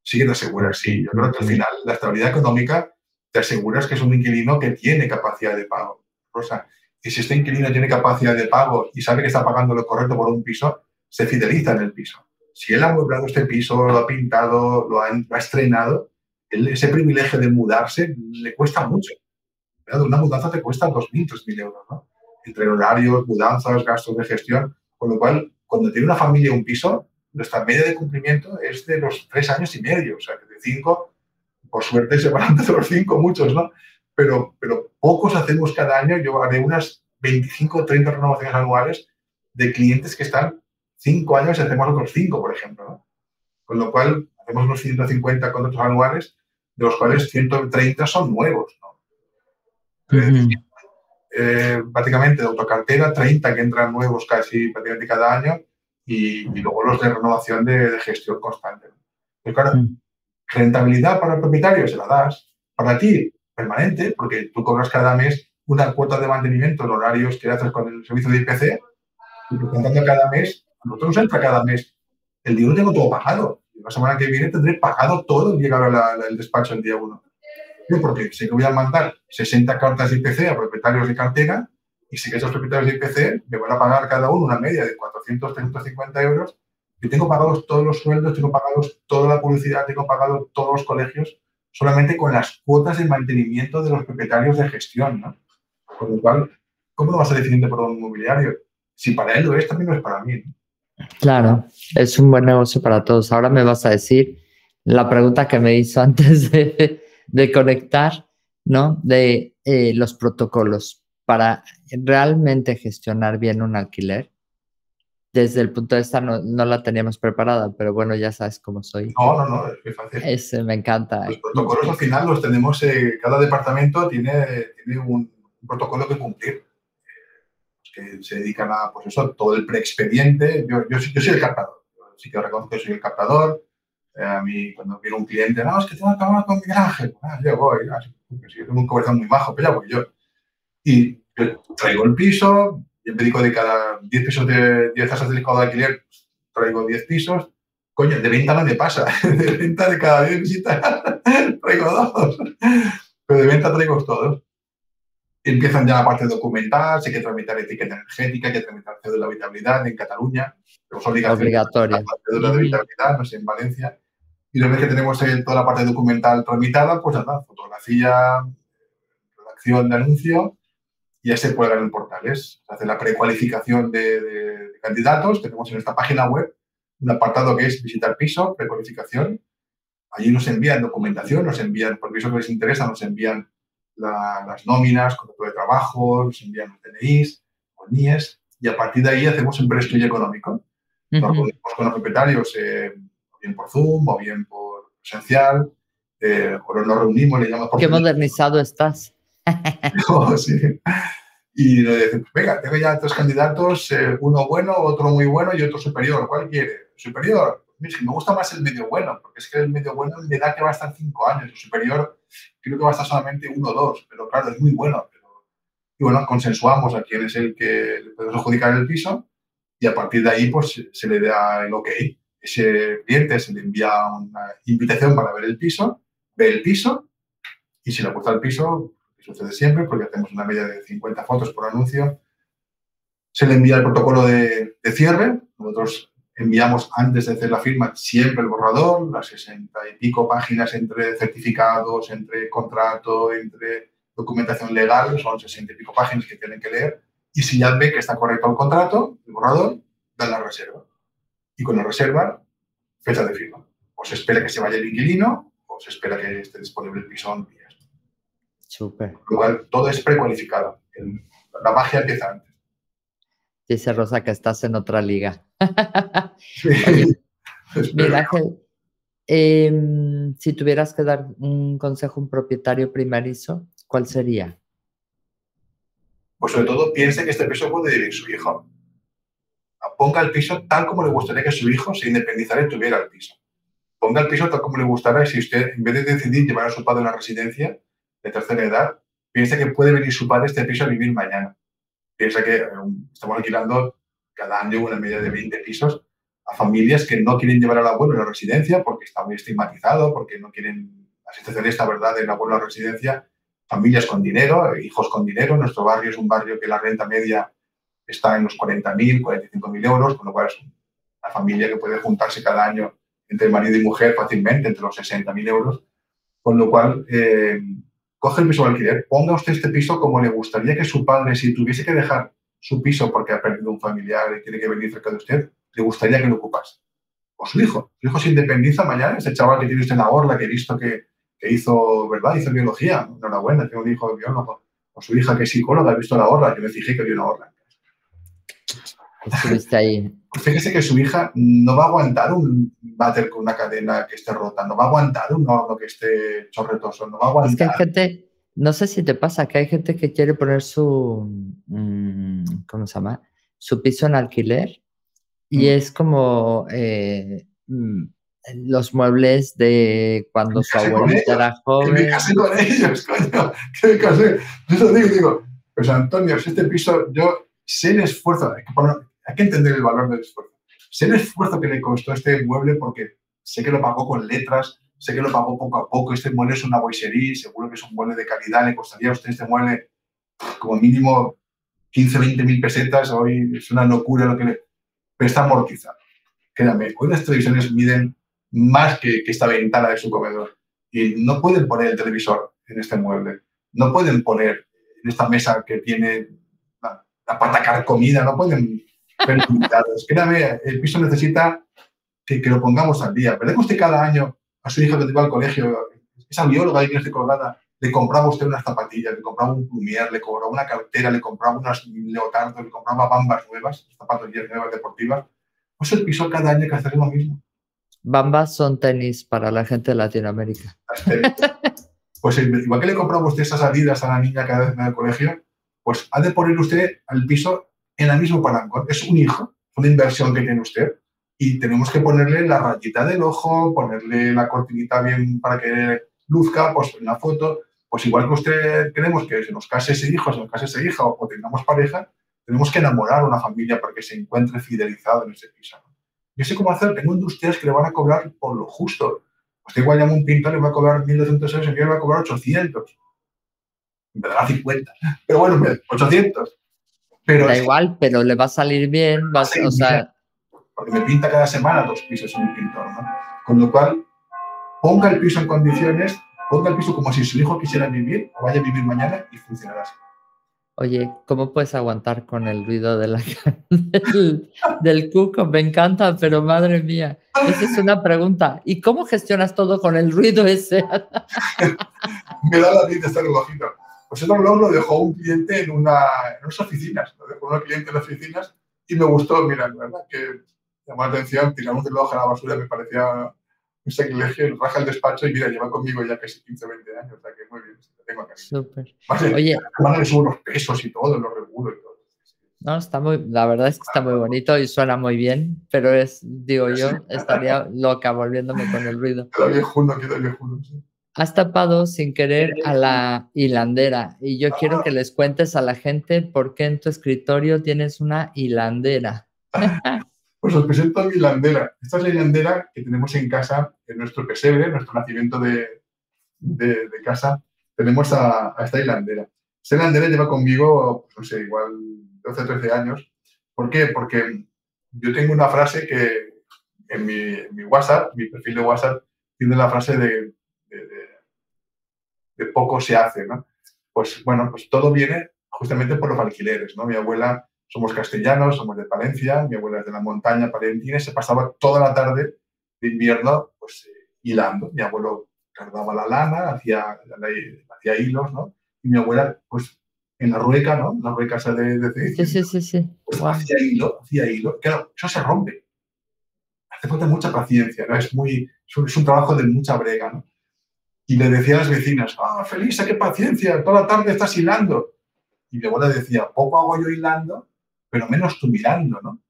Speaker 1: Sí que te asegura, sí. Yo creo que al final la estabilidad económica te aseguras que es un inquilino que tiene capacidad de pago. Rosa, y si este inquilino tiene capacidad de pago y sabe que está pagando lo correcto por un piso, se fideliza en el piso. Si él ha amueblado este piso, lo ha pintado, lo ha, estrenado, ese privilegio de mudarse le cuesta mucho. Una mudanza te cuesta 2.000, 3.000 euros, ¿no? Entre horarios, mudanzas, gastos de gestión. Con lo cual, cuando tiene una familia un piso, nuestra media de cumplimiento es de los tres años y medio. O sea, que de cinco por suerte se van de los cinco, muchos, ¿no? Pero, pero pocos hacemos cada año, yo haré unas 25 o 30 renovaciones anuales de clientes que están cinco años y hacemos otros cinco, por ejemplo, ¿no? Con lo cual, hacemos unos 150 contratos anuales, de los cuales 130 son nuevos, ¿no? Eh, prácticamente de autocartera, 30 que entran nuevos casi prácticamente cada año y, luego los de renovación de, gestión constante. Pues claro, Rentabilidad para el propietario se la das. Para ti, permanente, porque tú cobras cada mes una cuota de mantenimiento en horarios que haces con el servicio de IPC y contando cada mes, a nosotros nos entra cada mes. El dinero tengo todo pagado. La semana que viene tendré pagado todo y llegar al despacho el día 1. Porque sé que voy a mandar 60 cartas de IPC a propietarios de cartera y sé que esos propietarios de IPC me van a pagar cada uno una media de 400, 350 euros yo tengo pagados todos los sueldos, tengo pagados toda la publicidad, tengo pagados todos los colegios, solamente con las cuotas de mantenimiento de los propietarios de gestión, ¿no? Con lo cual, ¿cómo lo vas a definir por un inmobiliario? Si para él lo es, también lo es para mí.
Speaker 2: Claro, es un buen negocio para todos. Ahora me vas a decir la pregunta que me hizo antes de, conectar, ¿no? De eh, los protocolos para realmente gestionar bien un alquiler desde el punto de vista no, no, la teníamos preparada, pero bueno, ya sabes cómo soy.
Speaker 1: No, no, no, es fácil.
Speaker 2: Ese me encanta.
Speaker 1: Los protocolos al final los tenemos, eh, cada departamento tiene, tiene un, protocolo que cumplir, que se dedican a, pues eso, todo el preexpediente. Yo, yo, yo, soy el captador, sí que reconozco que soy el captador. A mí, cuando viene un cliente, no, es que tengo que hablar con mi Ángel, ah, yo voy, ah, yo tengo un cobertor muy bajo, pero ya voy yo. Y traigo el piso, yo me dedico de cada 10 pisos de 10 casas de alquiler, traigo 10 pisos. Coño, de venta no me pasa. De venta de cada 10 visitas traigo dos. Pero de venta traigo todos. Empiezan ya la parte documental, hay que tramitar etiqueta energética, hay que tramitar cédula de habitabilidad en Cataluña. Tenemos obligación
Speaker 2: Obligatoria.
Speaker 1: Cédula de habitabilidad, no sé, en Valencia. Y una vez que tenemos toda la parte documental tramitada, pues nada, fotografía, redacción de anuncio ya se puede en portales. Se hace la precualificación de, de, candidatos. Tenemos en esta página web un apartado que es visitar piso, precualificación. Allí nos envían documentación, nos envían, por eso que les interesa, nos envían las nóminas, contrato de trabajo, nos envían los DNIs, los NIES, y a partir de ahí hacemos un preestudio económico. Nos reunimos con los propietarios, eh, o bien por Zoom, o bien por presencial, eh, o nos reunimos, le llamamos por...
Speaker 2: Qué modernizado estás.
Speaker 1: sí. Y le decimos, venga, tengo ya tres candidatos, eh, uno bueno, otro muy bueno y otro superior. ¿Cuál quiere? Superior. Me gusta más el medio bueno, porque es que el medio bueno me da que va a estar cinco años. El superior creo que va a estar solamente uno o dos, pero claro, es muy bueno. Pero... Y bueno, consensuamos a quién es el que le podemos adjudicar el piso y a partir de ahí pues se le da el ok. Ese cliente se le envía una invitación para ver el piso, ve el piso y si le gusta el piso, que sucede siempre porque hacemos una media de 50 fotos por anuncio, se le envía el protocolo de cierre. Nosotros enviamos antes de hacer la firma siempre el borrador, las 60 y pico páginas entre certificados, entre contrato, entre documentación legal, son 60 y pico páginas que tienen que leer. Y si ya ve que está correcto el contrato, el borrador, dan la reserva. Y con la reserva, fecha de firma. O se espera que se vaya el inquilino o se espera que esté disponible el piso en días.
Speaker 2: Súper.
Speaker 1: Lo cual, todo es precualificado. La magia empieza antes.
Speaker 2: Dice Rosa que estás en otra liga. Ángel, em, si tuvieras que dar un consejo a un propietario primerizo, ¿cuál sería?
Speaker 1: Pues sobre todo piense que este piso puede vivir su hijo. Ponga el piso tal como le gustaría que su hijo se independizara y tuviera el piso. Ponga el piso tal como le gustará y si usted, en vez de decidir llevar a su padre a una residencia de tercera edad, piense que puede venir su padre a este piso a vivir mañana. Piensa que um, estamos alquilando cada año una media de 20 pisos a familias que no quieren llevar al abuelo a la residencia porque está muy estigmatizado, porque no quieren la situación esta verdad del abuelo a la residencia. Familias con dinero, hijos con dinero. Nuestro barrio es un barrio que la renta media está en los 40.000, 45.000 euros, con lo cual es una familia que puede juntarse cada año entre marido y mujer fácilmente, entre los 60.000 euros. Con lo cual, eh, coge el piso de alquiler, ponga usted este piso como le gustaría que su padre, si tuviese que dejar su piso porque ha perdido un familiar y tiene que venir cerca de usted, le gustaría que lo ocupase. O su hijo. Su hijo se independiza mañana, ese chaval que tiene usted en la orla, que he visto que, hizo, ¿verdad? Hizo biología. Enhorabuena, tiene un hijo de biólogo. O su hija que es psicóloga, ha visto la orla. Yo me fijé que había una orla.
Speaker 2: Estuviste ahí.
Speaker 1: Fíjese que su hija no va a aguantar un váter con una cadena que esté rota, no va a aguantar un horno que esté chorretoso, no va a aguantar.
Speaker 2: Es que hay gente, no sé si te pasa, que hay gente que quiere poner su, mm, ¿cómo se llama? Su piso en alquiler y mm. es como eh, mm, los muebles de cuando su abuelita era joven.
Speaker 1: Que me casé con ellos, coño, que me casé. Yo digo, digo, pues Antonio, si este piso, yo sé el esfuerzo, hay que poner, hay que entender el valor del esfuerzo. Sé el esfuerzo que le costó este mueble porque sé que lo pagó con letras, sé que lo pagó poco a poco. Este mueble es una boiserie, seguro que es un mueble de calidad. Le costaría a usted este mueble como mínimo 15, 20 mil pesetas. Hoy es una locura lo que le... Pero está amortizado. Créame, hoy las televisiones miden más que, esta ventana de su comedor. Y no pueden poner el televisor en este mueble. No pueden poner en esta mesa que tiene la, la pata comida, no pueden pero Créame, el piso necesita que, que, lo pongamos al día. ¿Verdad que usted cada año a su hija que va al colegio, esa bióloga que esté colgada, le compraba usted unas zapatillas, le compraba un plumier, le compraba una cartera, le compraba unas leotardos, le compraba bambas nuevas, zapatillas nuevas deportivas? Pues el piso cada año hay que hacer lo mismo.
Speaker 2: Bambas son tenis para la gente de Latinoamérica.
Speaker 1: Pues igual que le compraba usted esas salidas a la niña cada vez en el colegio, pues ha de poner usted al piso en el mismo parangón. Es un hijo, una inversión que tiene usted y tenemos que ponerle la rayita del ojo, ponerle la cortinita bien para que luzca, pues en la foto, pues igual que usted queremos que se nos case ese hijo, se nos case esa hija o, tengamos pareja, tenemos que enamorar a una familia para que se encuentre fidelizado en ese piso. Yo sé cómo hacer, tengo industrias que le van a cobrar por lo justo. Usted igual llama un pintor, le va a cobrar 1.200 euros, y le va a cobrar 800. Me dará 50. Pero bueno, 800
Speaker 2: da igual, pero le va a salir bien, va o sea...
Speaker 1: Porque me pinta cada semana dos pisos en un pintor, ¿no? Con lo cual, ponga el piso en condiciones, ponga el piso como si su hijo quisiera vivir o vaya a vivir mañana y funcionará así.
Speaker 2: Oye, ¿cómo puedes aguantar con el ruido de la, del, del, cuco? Me encanta, pero madre mía, esa es una pregunta. ¿Y cómo gestionas todo con el ruido ese?
Speaker 1: Me da la vida este relojito. Pues ese reloj lo dejó un cliente en, una, en unas oficinas, lo dejó un cliente en las oficinas y me gustó, mira, la verdad que llamó la atención, tirar un reloj a la basura me parecía un sacrilegio, raja el despacho y mira, lleva conmigo ya casi 15 20 años, o sea que muy bien, lo tengo acá.
Speaker 2: Súper.
Speaker 1: Oye. le subo los pesos y todo, los y todo.
Speaker 2: No, está muy, la verdad es que está muy bonito y suena muy bien, pero es, digo yo, estaría loca volviéndome con el ruido.
Speaker 1: Queda viejuno, queda viejuno, sí.
Speaker 2: Has tapado sin querer a la hilandera y yo quiero que les cuentes a la gente por qué en tu escritorio tienes una hilandera.
Speaker 1: Pues os presento a mi hilandera. Esta es la hilandera que tenemos en casa, en nuestro pesebre, en nuestro nacimiento de, de, casa. Tenemos a, esta hilandera. Esta hilandera lleva conmigo, pues, no sé, igual 12 o 13 años. ¿Por qué? Porque yo tengo una frase que en mi, WhatsApp, mi perfil de WhatsApp, tiene la frase de, de, poco se hace, ¿no? Pues bueno, pues todo viene justamente por los alquileres, ¿no? Mi abuela somos castellanos, somos de Palencia, mi abuela es de la montaña palentina y se pasaba toda la tarde de invierno pues, eh, hilando. Mi abuelo cargaba la lana, hacía, hacía hilos, ¿no? Y mi abuela, pues, en la rueca, ¿no? La rueca esa de, de,
Speaker 2: Sí, sí, sí, sí.
Speaker 1: Pues, hacía hilo, hacía hilo. Claro, eso se rompe. Hace falta mucha paciencia, ¿no? Es, muy, es un, trabajo de mucha brega, ¿no? Y le decía a las vecinas, ah, Felisa, qué paciencia, toda la tarde estás hilando. Y mi abuela decía, poco hago yo hilando pero menos tú mirando, ¿no?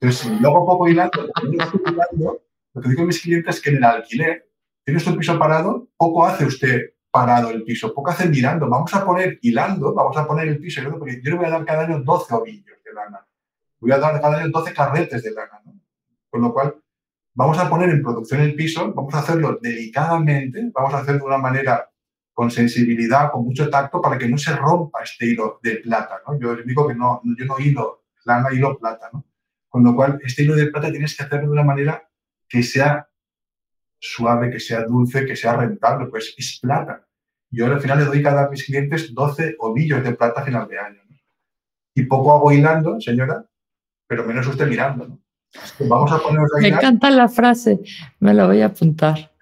Speaker 1: Entonces, si hago poco hilando, lo que digo a mis clientes es que en el alquiler, tienes tu piso parado, poco hace usted parado el piso, poco hace mirando. Vamos a poner hilando, vamos a poner el piso hilando, porque yo le voy a dar cada año 12 ovillos de lana. Voy a dar cada año 12 carretes de lana, ¿no? Con lo cual, vamos a poner en producción el piso, vamos a hacerlo delicadamente, vamos a hacerlo de una manera con sensibilidad, con mucho tacto, para que no se rompa este hilo de plata. ¿no? Yo digo que no, yo no hilo lana, hilo plata. ¿no? Con lo cual, este hilo de plata tienes que hacerlo de una manera que sea suave, que sea dulce, que sea rentable, pues es plata. Yo al final le doy cada a mis clientes 12 ovillos de plata a final de año. Y poco hago hilando, señora, pero menos usted mirando. ¿no?
Speaker 2: Vamos a ponernos Me encanta la frase, me la voy a apuntar.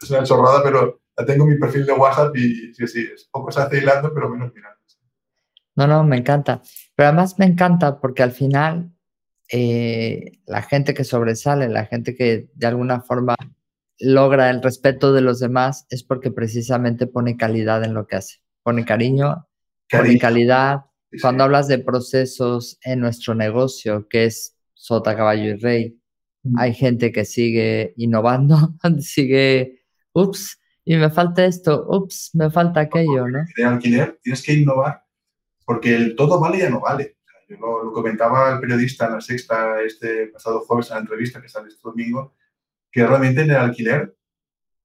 Speaker 1: Es una chorrada, pero tengo mi perfil de WhatsApp y sí, sí, es poco se hace hilando, pero menos mirando.
Speaker 2: No, no, me encanta. Pero además me encanta porque al final eh, la gente que sobresale, la gente que de alguna forma logra el respeto de los demás es porque precisamente pone calidad en lo que hace. Pone cariño, pone calidad. Cuando hablas de procesos en nuestro negocio, que es sota, caballo y rey, mm. hay gente que sigue innovando, sigue, ups, y me falta esto, ups, me falta aquello, ¿no?
Speaker 1: En alquiler tienes que innovar porque el todo vale ya no vale. Yo lo, comentaba el periodista en la sexta este pasado jueves en la entrevista que sale este domingo, que realmente en el alquiler,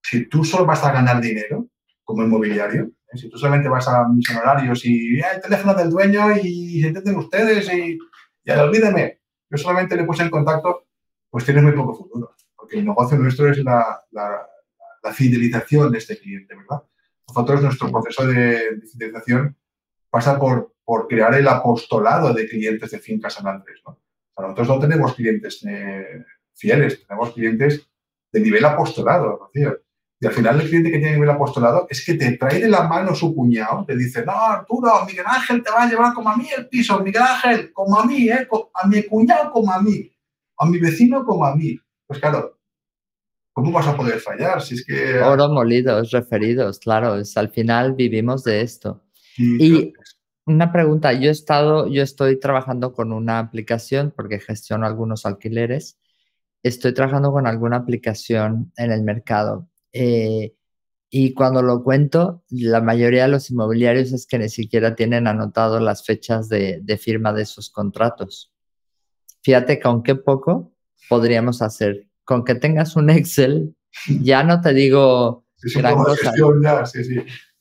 Speaker 1: si tú solo vas a ganar dinero como inmobiliario, ¿eh? si tú solamente vas a mis honorarios y el teléfono del dueño y se entienden ustedes y ya olvídeme, yo solamente le puse en contacto, pues tienes muy poco futuro, porque el negocio nuestro es la la fidelización de este cliente, ¿verdad? Nosotros, nuestro proceso de, fidelización pasa por, por crear el apostolado de clientes de Finca San Andrés, ¿no? nosotros no tenemos clientes eh, fieles, tenemos clientes de nivel apostolado, Rocío. Y al final el cliente que tiene nivel apostolado es que te trae de la mano su cuñado, te dice, no, Arturo, Miguel Ángel te va a llevar como a mí el piso, Miguel Ángel, como a mí, ¿eh? a mi cuñado como a mí, a mi vecino como a mí. Pues claro, ¿cómo vas a poder fallar? Si es que...
Speaker 2: Oro molidos, referidos, claro, es, al final vivimos de esto. y una pregunta, yo he estado, yo estoy trabajando con una aplicación porque gestiono algunos alquileres, estoy trabajando con alguna aplicación en el mercado. Eh, y cuando lo cuento, la mayoría de los inmobiliarios es que ni siquiera tienen anotado las fechas de, de firma de sus contratos. Fíjate con qué poco podríamos hacer con que tengas un Excel, ya no te digo gran cosa.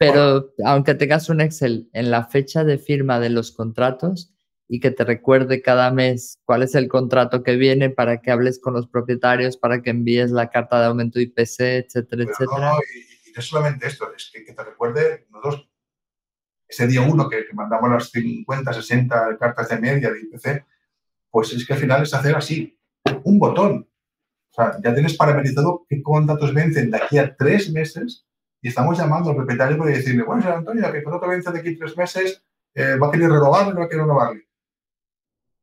Speaker 2: Pero aunque tengas un Excel en la fecha de firma de los contratos y que te recuerde cada mes cuál es el contrato que viene para que hables con los propietarios, para que envíes la carta de aumento IPC, etcétera, etcétera.
Speaker 1: No, y, no solamente esto, es que, te recuerde nosotros ese día uno que, que, mandamos las 50, 60 cartas de media de IPC, pues es que al final es hacer así, un botón. O sea, ya tienes parametrizado qué contratos vencen de aquí a tres meses y estamos llamando al propietario para decirle, bueno, señor Antonio, que el contrato vence de aquí tres meses, eh, ¿va a querer renovarlo o no va a querer renovarle?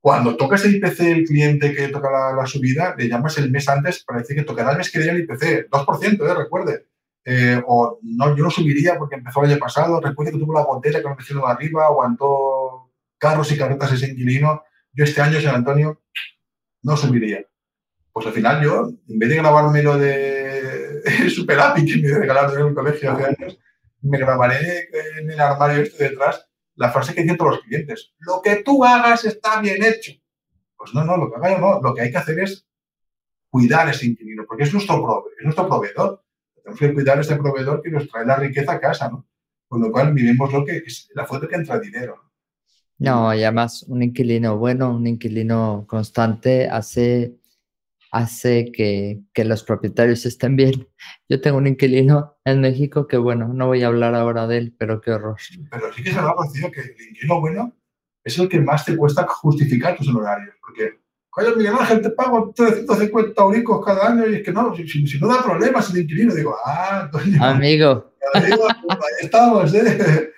Speaker 1: Cuando tocas el IPC el cliente que toca la, subida, le llamas el mes antes para decir que tocará el mes que viene el IPC, 2%, eh, recuerde. Eh, o no, yo no subiría porque empezó el año pasado, recuerde que tuvo la con el vecino de arriba, aguantó carros y carretas ese inquilino. Yo este año, señor Antonio, no subiría. Pues al final yo, en vez de grabarme lo de Super API que me regalaron en el colegio hace años, me grabaré en el armario este detrás la frase que dicen todos los clientes. Lo que tú hagas está bien hecho. Pues no, no, lo que haga no, lo que hay que hacer es cuidar a ese inquilino, porque es nuestro, prove es nuestro proveedor. Tenemos que cuidar a ese proveedor que nos trae la riqueza a casa, ¿no? Con lo cual vivimos lo que es la fuente que entra dinero.
Speaker 2: No, y además un inquilino bueno, un inquilino constante hace, hace que, que, los propietarios estén bien. Yo tengo un inquilino en México que, bueno, no voy a hablar ahora de él, pero qué horror.
Speaker 1: Pero sí que se ha Rocío, que el inquilino bueno es el que más te cuesta justificar tus honorarios, porque Oye, Miguel Ángel, te pago 350 euricos cada año y es que no, si, si no da problemas el inquilino, digo, ah,
Speaker 2: Amigo.
Speaker 1: Ahí, estamos, ¿eh?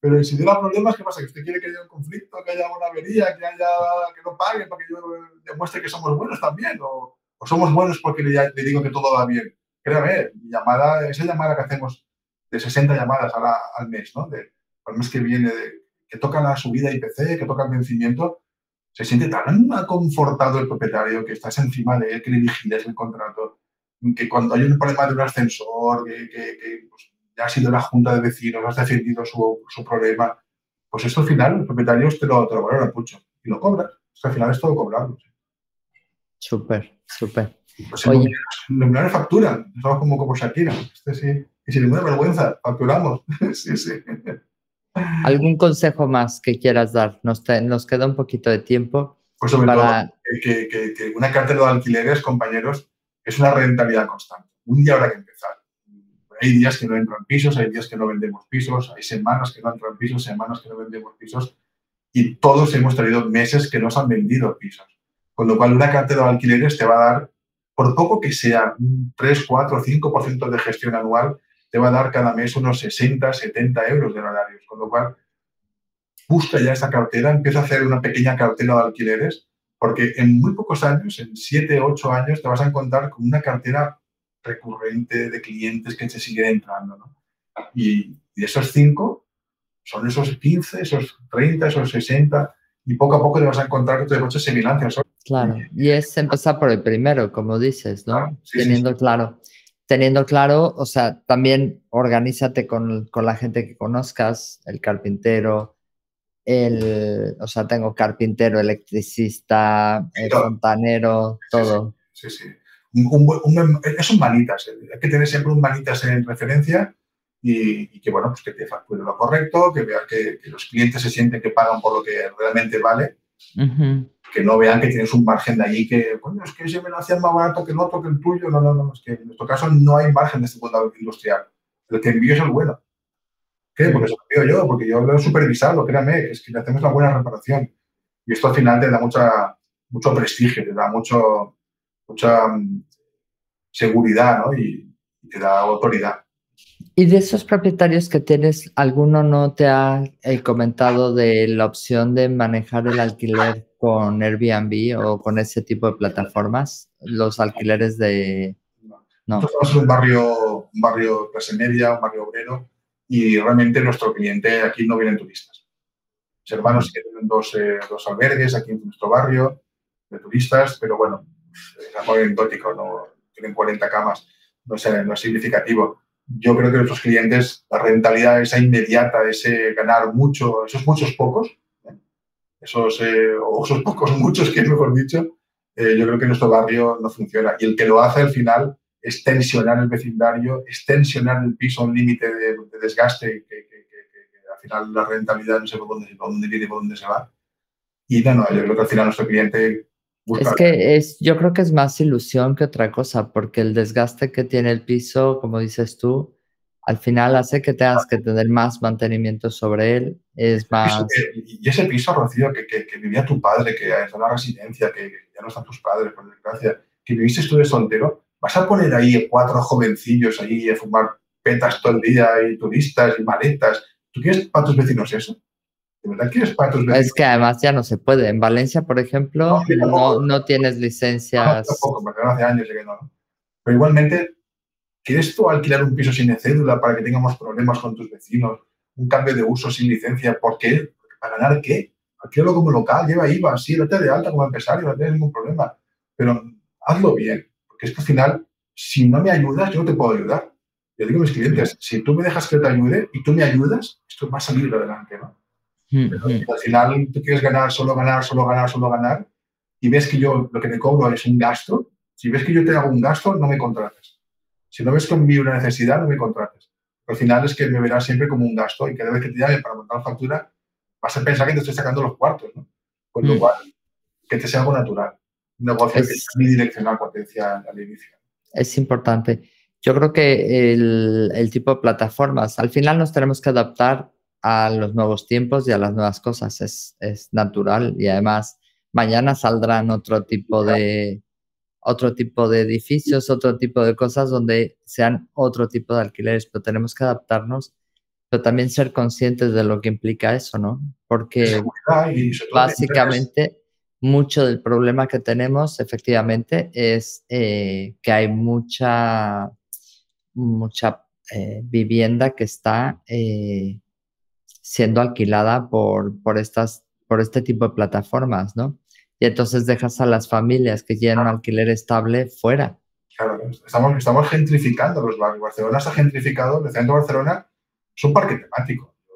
Speaker 1: Pero si da problemas, ¿qué pasa? ¿Que usted quiere que haya un conflicto, que haya una avería, que, haya, que no pague para que yo demuestre que somos buenos también? ¿O, somos buenos porque le, le, digo que todo va bien? Créame, llamada, esa llamada que hacemos de 60 llamadas al, al mes, ¿no? De, al mes que viene, de, que toca la subida IPC, que toca el vencimiento, se siente tan confortado el propietario que estás encima de él, que le vigiles el contrato, que cuando hay un problema de un ascensor, que, que, pues, ya ha sido la junta de vecinos, has defendido su, su problema, pues esto al final los propietarios te lo, te lo valoran mucho y lo cobras. al final es todo cobrarlo.
Speaker 2: Súper, súper.
Speaker 1: Pues Oye. Los facturan, somos como, como Shakira. Este sí. Y sin ninguna vergüenza, facturamos. sí, sí.
Speaker 2: ¿Algún consejo más que quieras dar? Nos, nos queda un poquito de tiempo.
Speaker 1: Pues sobre para... todo, que, que, que, una cartera de alquileres, compañeros, es una rentabilidad constante. Un día habrá que empezar. Hay días que no entran pisos, hay días que no vendemos pisos, hay semanas que no entran pisos, semanas que no vendemos pisos, y todos hemos tenido meses que no se han vendido pisos. Con lo cual, una cartera de alquileres te va a dar, por poco que sea un 3, 4, 5% de gestión anual, te va a dar cada mes unos 60, 70 euros de honorarios. Con lo cual, busca ya esa cartera, empieza a hacer una pequeña cartera de alquileres, porque en muy pocos años, en 7, 8 años, te vas a encontrar con una cartera recurrente de clientes que se siguen entrando. ¿no? Y, y esos 5 son esos 15, esos 30, esos 60, y poco a poco te vas a encontrar que tu negocio se financia.
Speaker 2: Claro, y es empezar por el primero, como dices, ¿no? Teniendo claro teniendo claro, o sea, también organízate con, con, la gente que conozcas, el carpintero, el, o sea, tengo carpintero, electricista, el fontanero, todo.
Speaker 1: Sí, sí. Un, un, es un manitas, eh, hay que tener siempre un manitas en referencia y, y que, bueno, pues que te facture lo correcto, que veas que, que, los clientes se sienten que pagan por lo que realmente vale. Uh que no vean que tienes un margen de allí que, coño, es que ese me lo hacían más barato que el otro, que el tuyo. No, no, no, es que en nuestro caso no hay margen de este mundo industrial. El que envío es el bueno. ¿Qué? Porque eso lo yo, porque yo lo he supervisado, créame, es que le hacemos la buena reparación. Y esto al final te da mucha, mucho prestigio, te da mucho, mucha mm, seguridad ¿no? y, te da autoridad.
Speaker 2: ¿Y de esos propietarios que tienes, alguno no te ha eh, comentado de la opción de manejar el alquiler con Airbnb o con ese tipo de plataformas? Los alquileres de...
Speaker 1: No. Nosotros en un barrio, un barrio clase media, un barrio obrero, y realmente nuestro cliente aquí no vienen turistas. Mis hermanos que tienen dos, eh, dos, albergues aquí en nuestro barrio de turistas, pero bueno, es algo anecdótico, no, tienen 40 camas, no es, no es significativo yo creo que nuestros clientes, la rentabilidad esa inmediata, ese ganar mucho, esos muchos pocos, ¿eh? esos, eh, o esos pocos muchos, que mejor dicho, eh, yo creo que nuestro barrio no funciona. Y el que lo hace al final es tensionar el vecindario, es tensionar el piso a un límite de, de, desgaste, que, que, al final la rentabilidad no sé por dónde, por dónde viene por dónde se va. Y no, no, yo creo que al final nuestro cliente
Speaker 2: es que es, yo creo que es más ilusión que otra cosa, porque el desgaste que tiene el piso, como dices tú, al final hace que tengas que tener más mantenimiento sobre él. Es más...
Speaker 1: Y ese piso, Rocío, que, que, que vivía tu padre, que es una residencia, que ya no están tus padres, por desgracia, que viviste tú de soltero, vas a poner ahí cuatro jovencillos ahí a fumar petas todo el día y turistas y maletas. ¿Tú quieres para tus vecinos eso?
Speaker 2: Es que además ya no se puede. En Valencia, por ejemplo, no, no, no tienes licencias.
Speaker 1: No, tampoco, porque hace años que no. Pero igualmente, ¿quieres tú alquilar un piso sin cédula para que tengamos problemas con tus vecinos? Un cambio de uso sin licencia. ¿Por qué? ¿Para ganar qué? Alquilalo como local, lleva IVA, sí, date de alta como empresario, no tienes ningún problema. Pero hazlo bien, porque es que al final, si no me ayudas, yo no te puedo ayudar. Yo digo a mis clientes, si tú me dejas que te ayude y tú me ayudas, esto va a salir adelante, ¿no? Pero al final tú quieres ganar, solo ganar, solo ganar, solo ganar, y ves que yo lo que te cobro es un gasto, si ves que yo te hago un gasto, no me contrates. Si no ves conmigo una necesidad, no me contrates. Al final es que me verás siempre como un gasto y cada vez que te llame para montar factura, vas a pensar que te estoy sacando los cuartos, ¿no? Con lo mm. cual, que te sea algo natural. Un negocio es, que es bidireccional, potencia al inicio.
Speaker 2: Es importante. Yo creo que el, el, tipo de plataformas, al final nos tenemos que adaptar a los nuevos tiempos y a las nuevas cosas. Es, es natural y además mañana saldrán otro tipo de otro tipo de edificios, otro tipo de cosas donde sean otro tipo de alquileres, pero tenemos que adaptarnos, pero también ser conscientes de lo que implica eso, ¿no? Porque básicamente mucho del problema que tenemos efectivamente es eh, que hay mucha, mucha eh, vivienda que está eh, siendo alquilada por, por, estas, por este tipo de plataformas, ¿no? Y entonces dejas a las familias que tienen un alquiler estable fuera.
Speaker 1: Claro, estamos, estamos gentrificando los barrios. Barcelona está gentrificado, el centro de Barcelona es un parque temático. Yo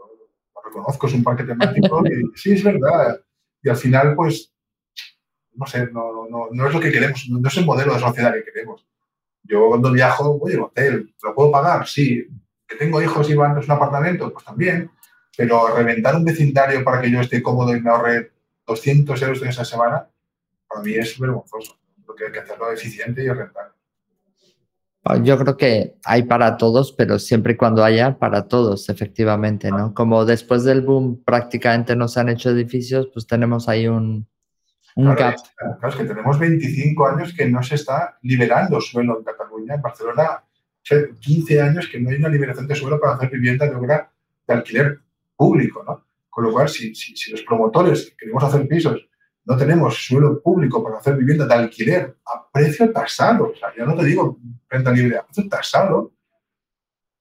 Speaker 1: lo reconozco, es un parque temático y sí, es verdad. Y al final, pues, no sé, no, no, no es lo que queremos, no es el modelo de sociedad que queremos. Yo cuando viajo voy al hotel, ¿lo puedo pagar? Sí. ¿Que tengo hijos y van a un apartamento? Pues también. Pero reventar un vecindario para que yo esté cómodo y me ahorre 200 euros en esa semana, para mí es vergonzoso. Porque hay que hacerlo eficiente y rentable.
Speaker 2: Ah, yo creo que hay para todos, pero siempre y cuando haya para todos, efectivamente, ¿no? Como después del boom prácticamente no se han hecho edificios, pues tenemos ahí un, un
Speaker 1: claro, Claro, es que tenemos 25 años que no se está liberando suelo en Cataluña. En Barcelona, 15 años que no hay una liberación de suelo para hacer vivienda de obra de alquiler público, ¿no? Con lo cual, si, si, los promotores que queremos hacer pisos no tenemos suelo público para hacer vivienda de alquiler a precio tasado, o sea, ya no te digo renta libre, a precio tasado,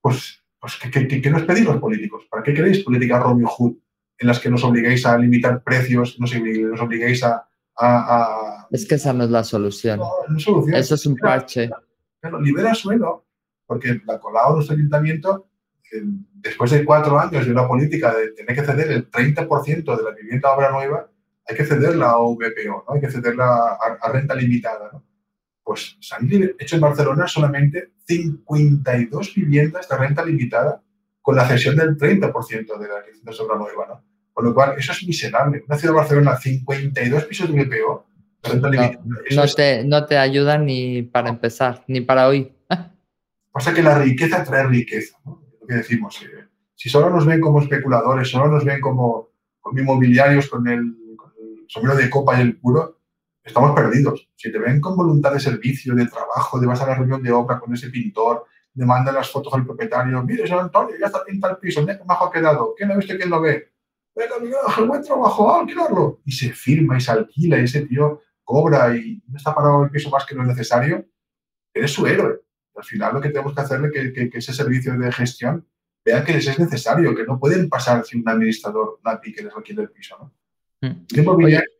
Speaker 1: pues, pues ¿qué, qué, qué nos pedís los políticos? ¿Para qué queréis políticas Robin Hood en las que nos obliguéis a limitar precios, nos, nos obliguéis a, a,
Speaker 2: Es que esa no es la solución. No, no es solución. Eso es un parche.
Speaker 1: Pero libera suelo, porque la colado nuestro ayuntamiento después de cuatro años de una política de tener que ceder el 30% de la vivienda obra nueva, hay que cederla a VPO, ¿no? hay que cederla a, renta limitada. ¿no? Pues se han hecho en Barcelona solamente 52 viviendas de renta limitada con la cesión del 30% de la vivienda obra nueva. ¿no? Con lo cual, eso es miserable. Una ciudad de Barcelona, 52 pisos de VPO, renta limitada.
Speaker 2: No, te, no te ayuda ni para empezar, ni para hoy.
Speaker 1: Pasa que la riqueza trae riqueza. ¿no? Que decimos. Eh, si solo nos ven como especuladores, solo nos ven como, como inmobiliarios con el, sombrero de copa y el puro, estamos perdidos. Si te ven con voluntad de servicio, de trabajo, de vas a la reunión de obra con ese pintor, de mandan las fotos al propietario, mire, señor Antonio, ya está pintado el piso, mira qué majo ha quedado, ¿quién lo ha visto quién lo ve? Venga, Miguel buen trabajo, a alquilarlo. Y se firma y se alquila y ese tío cobra y no está parado el piso más que lo necesario, eres su héroe. Al final lo que tenemos que hacerle es que, ese servicio de gestión vean que les es necesario, que no pueden pasar sin un administrador NAPI que les alquile el piso. ¿no? Mm.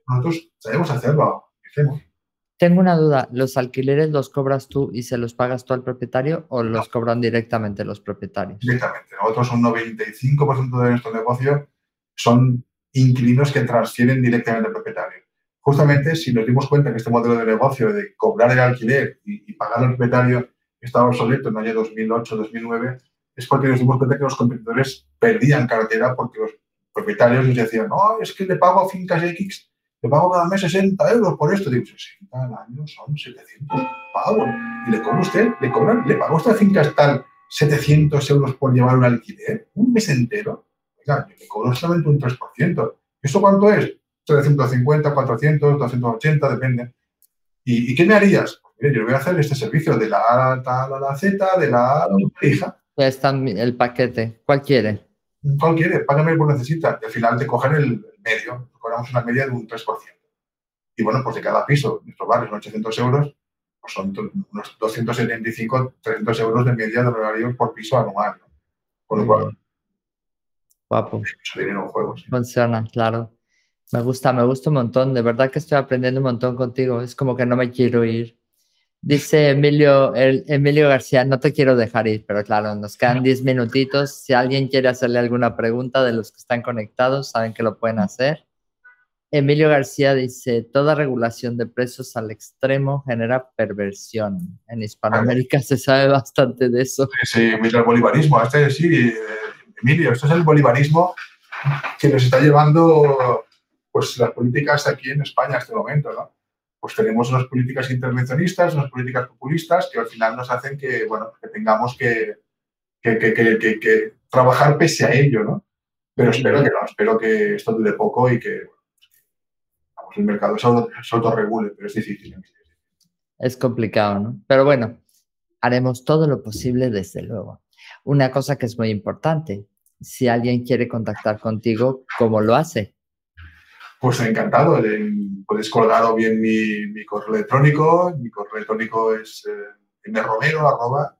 Speaker 1: nosotros sabemos hacerlo. hacemos?
Speaker 2: Tengo una duda, ¿los alquileres los cobras tú y se los pagas tú al propietario o los cobran directamente los propietarios?
Speaker 1: Directamente. Nosotros un 95% de nuestro negocio son inquilinos que transfieren directamente al propietario. Justamente si nos dimos cuenta que este modelo de negocio de cobrar el alquiler y, y pagar al propietario estaba obsoleto en el año 2008-2009 es porque nos dimos cuenta que los competidores perdían cartera porque los propietarios les decían, no, es que le pago a Fincas X, le pago cada mes 60 euros por esto. Digo, 60 al año son 700 pavos. Y le cobra usted, le cobran, le pago a esta Fincas tal 700 euros por llevar un alquiler, un mes entero. Oiga, yo le cobro solamente un 3%. ¿Eso cuánto es? 350, 400, 280, depende. ¿Y, ¿y qué me harías? Yo voy a hacer este servicio de la A a la Z, de la A a la hija.
Speaker 2: Ya está el paquete. ¿Cuál quiere?
Speaker 1: ¿Cuál quiere? Págame por necesita. Y al final te cogen el medio. Cobramos una media de un 3%. Y bueno, pues de cada piso, nuestros barrios son 800 euros, pues son unos 275, 300 euros de media de honorarios por piso anual. Con lo cual.
Speaker 2: Guapo.
Speaker 1: Mucho dinero en juego.
Speaker 2: Funciona, claro. Me gusta, me gusta un montón. De verdad que estoy aprendiendo un montón contigo. Es como que no me quiero ir. Dice Emilio, el, Emilio García, no te quiero dejar ir, pero claro, nos quedan 10 minutitos. Si alguien quiere hacerle alguna pregunta de los que están conectados, saben que lo pueden hacer. Emilio García dice, toda regulación de precios al extremo genera perversión. En Hispanoamérica se sabe bastante de eso.
Speaker 1: Sí, mira el bolivarismo. Este sí, eh, Emilio, esto es el bolivarismo que nos está llevando pues, las políticas aquí en España en este momento. ¿no? Pues tenemos unas políticas intervencionistas, unas políticas populistas que al final nos hacen que, bueno, que tengamos que, que, que, que trabajar pese a ello. ¿no? Pero espero que no, espero que esto dure poco y que el mercado se autorregule, pero es difícil.
Speaker 2: Es complicado, ¿no? Pero bueno, haremos todo lo posible desde luego. Una cosa que es muy importante, si alguien quiere contactar contigo, ¿cómo lo hace?
Speaker 1: Pues encantado. Puedes colgar o bien mi, correo electrónico. Mi correo electrónico es eh, mromero, arroba,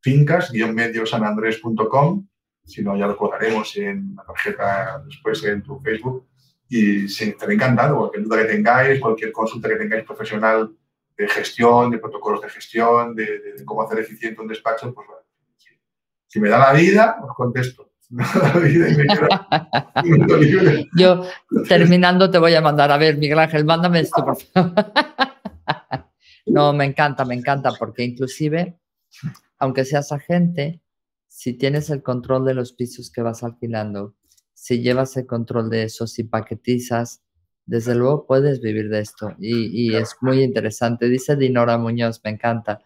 Speaker 1: fincas-mediosanandres.com. Si no, ya lo colgaremos en la tarjeta después en tu Facebook y estaré encantado. Cualquier duda que tengáis, cualquier consulta que tengáis profesional de gestión, de protocolos de gestión, de, cómo hacer eficiente un despacho, pues bueno, si, me da la vida, os contesto.
Speaker 2: Yo terminando te voy a mandar, a ver, Miguel Ángel, mándame esto, por favor. no, me encanta, me encanta, porque inclusive, aunque seas agente, si tienes el control de los pisos que vas alquilando, si llevas el control de eso, si paquetizas, desde luego puedes vivir de esto. Y, es muy interesante. Dice Dinora Muñoz, me encanta.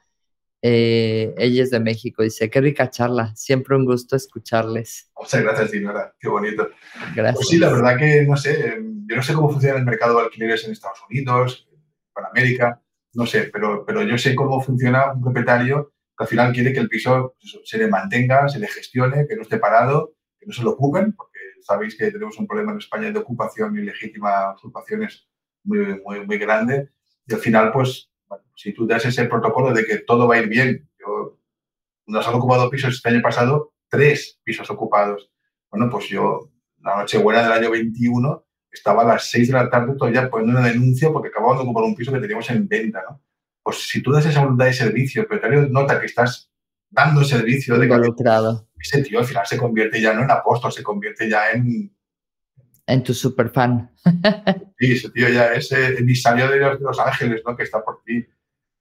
Speaker 2: Eh, ella es de México. Dice, qué rica charla. Siempre un gusto escucharles.
Speaker 1: Muchas gracias, Dinora. Qué bonito. Gracias. Pues sí, la verdad que no sé. Yo no sé cómo funciona el mercado de alquileres en Estados Unidos, en América. No sé, pero, pero yo sé cómo funciona un propietario que al final quiere que el piso pues se le mantenga, se le gestione, que no esté parado, que no se lo ocupen, porque sabéis que tenemos un problema en España de ocupación ilegítima, ocupaciones muy, muy, muy grande. Y al final, pues, si tú das ese protocolo de que todo va a ir bien, yo, nos han ocupado pisos este año pasado, tres pisos ocupados. Bueno, pues yo, la noche buena del año 21, estaba a las 6 de la tarde todavía poniendo una denuncia porque acabamos de ocupar un piso que teníamos en venta, ¿no? Pues si tú das esa voluntad de servicio, el propietario nota que estás dando servicio de
Speaker 2: involucrado.
Speaker 1: Ese tío al final se convierte ya no en apóstol, se convierte ya en...
Speaker 2: En tu superfan.
Speaker 1: sí, ese tío ya es el emisario de los, de los ángeles, ¿no? Que está por ti.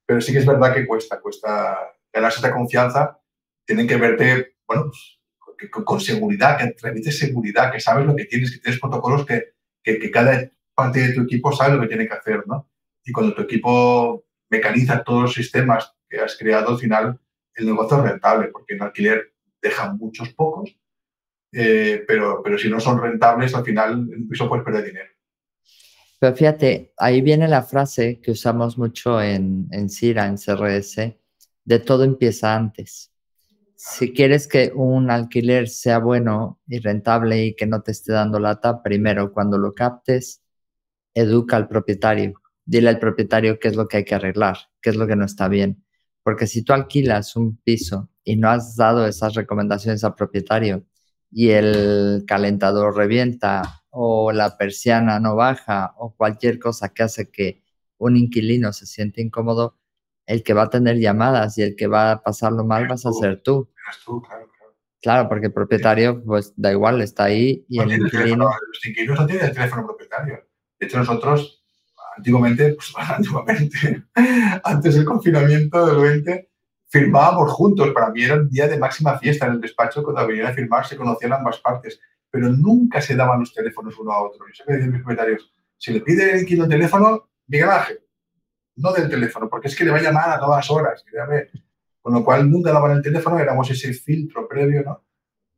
Speaker 1: Pero sí que es verdad que cuesta, cuesta ganarse esta confianza. Tienen que verte, bueno, pues, con, seguridad, que transmites seguridad, que sabes lo que tienes, que tienes protocolos que, que, que cada parte de tu equipo sabe lo que tiene que hacer, ¿no? Y cuando tu equipo mecaniza todos los sistemas que has creado, al final el negocio es rentable, porque en alquiler dejan muchos pocos, eh, pero, pero si no son rentables, al final piso puedes perder dinero.
Speaker 2: Pero fíjate, ahí viene la frase que usamos mucho en, en CIRA, en CRS, de todo empieza antes. Si quieres que un alquiler sea bueno y rentable y que no te esté dando lata, primero, cuando lo captes, educa al propietario. Dile al propietario qué es lo que hay que arreglar, qué es lo que no está bien. Porque si tú alquilas un piso y no has dado esas recomendaciones al propietario y el calentador revienta o la persiana no baja o cualquier cosa que hace que un inquilino se siente incómodo, el que va a tener llamadas y el que va a pasarlo mal vas a ser tú. claro, porque el propietario, pues da igual, está ahí y el inquilino...
Speaker 1: Los inquilinos no tienen el teléfono propietario. De hecho, nosotros antiguamente, pues antiguamente, antes del confinamiento del 20, firmábamos juntos. Para mí era un día de máxima fiesta en el despacho. Cuando venían a firmar se conocían ambas partes, pero nunca se daban los teléfonos uno a otro. Yo siempre decía a mis comentarios, si le pide el el teléfono, Miguel Ángel, no del teléfono, porque es que le va a llamar a todas horas. Con lo cual nunca daban el teléfono, éramos ese filtro previo ¿no?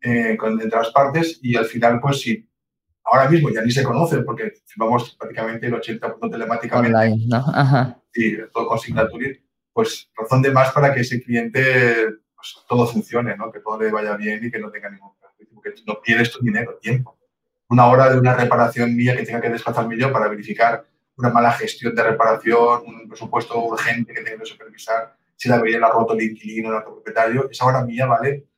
Speaker 1: Eh, con, entre las partes y al final, pues sí, ahora mismo ya ni se conocen porque firmamos prácticamente el 80% telemáticamente.
Speaker 2: Online, ¿no? Ajá.
Speaker 1: Sí, todo con Signature. Pues razón de más para que ese cliente pues, todo funcione, ¿no? Que todo le vaya bien y que no tenga ningún problema. Que no pierdes tu dinero, tiempo. Una hora de una reparación mía que tenga que desplazarme yo para verificar una mala gestión de reparación, un presupuesto urgente que tenga que supervisar, si la avería la roto el inquilino, el propietario, esa hora mía vale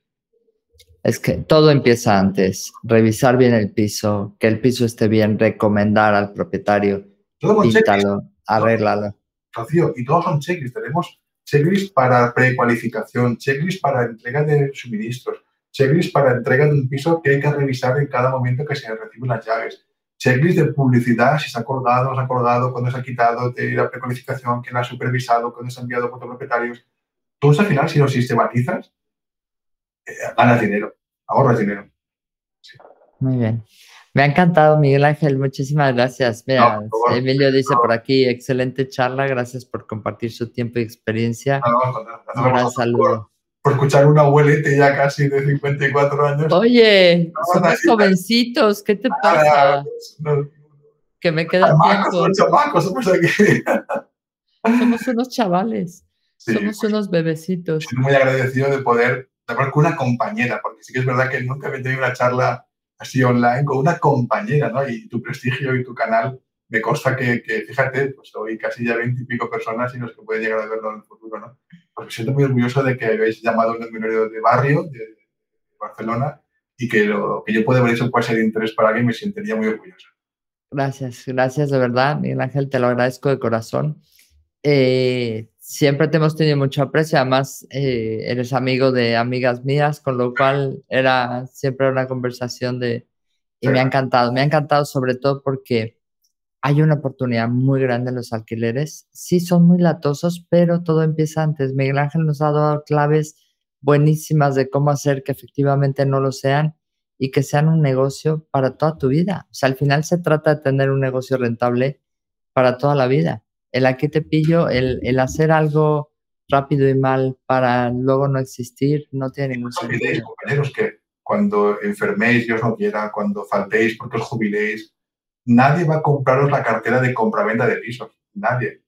Speaker 2: es que todo empieza antes. Revisar bien el piso, que el piso esté bien, recomendar al propietario, píntalo, arréglalo.
Speaker 1: Rocío, y todos son checklists. Tenemos checklists para precualificación, checklists para entrega de suministros, checklists para entrega de un piso que hay que revisar en cada momento que se reciben las llaves, checklist de publicidad, si se ha acordado, no se ha acordado, cuándo se ha quitado, de la precualificación, quién la ha supervisado, cuándo se ha enviado a otros propietarios. Tú al final, si lo sistematizas, eh, ganas dinero, ahorras dinero.
Speaker 2: Muy bien. Me ha encantado, Miguel Ángel. Muchísimas gracias. Mira, Emilio dice por aquí, excelente charla. Gracias por compartir su tiempo y experiencia.
Speaker 1: Un gran saludo. Por, escuchar una abuelete ya casi de 54 años.
Speaker 2: Oye, somos jovencitos. ¿Qué te pasa? que me queda tiempo.
Speaker 1: somos aquí.
Speaker 2: somos unos chavales. somos unos bebecitos.
Speaker 1: Estoy muy agradecido de poder hablar con una compañera, porque sí que es verdad que nunca he tenido una charla así online con una compañera, ¿no? Y tu prestigio y tu canal, me consta que, fíjate, pues hoy casi ya veinte y pico personas y los que pueden llegar a verlo en el futuro, ¿no? Pues me siento muy orgulloso de que habéis llamado a un de barrio, de, Barcelona, y que lo que yo pueda haber hecho puede ser de interés para alguien, me sentiría muy orgulloso.
Speaker 2: Gracias, gracias de verdad, Miguel Ángel, te lo agradezco de corazón. Eh, siempre te hemos tenido mucho aprecio, además eh, eres amigo de amigas mías, con lo cual era siempre una conversación de... Y me ha encantado, me ha encantado sobre todo porque hay una oportunidad muy grande en los alquileres. Sí, son muy latosos, pero todo empieza antes. Miguel Ángel nos ha dado claves buenísimas de cómo hacer que efectivamente no lo sean y que sean un negocio para toda tu vida. O sea, al final se trata de tener un negocio rentable para toda la vida el aquí te pillo, el, el, hacer algo rápido y mal para luego no existir, no tiene ningún sentido.
Speaker 1: No compañeros, que cuando enferméis, Dios no quiera, cuando faltéis porque os jubiléis, nadie va a compraros la cartera de compraventa de pisos, nadie.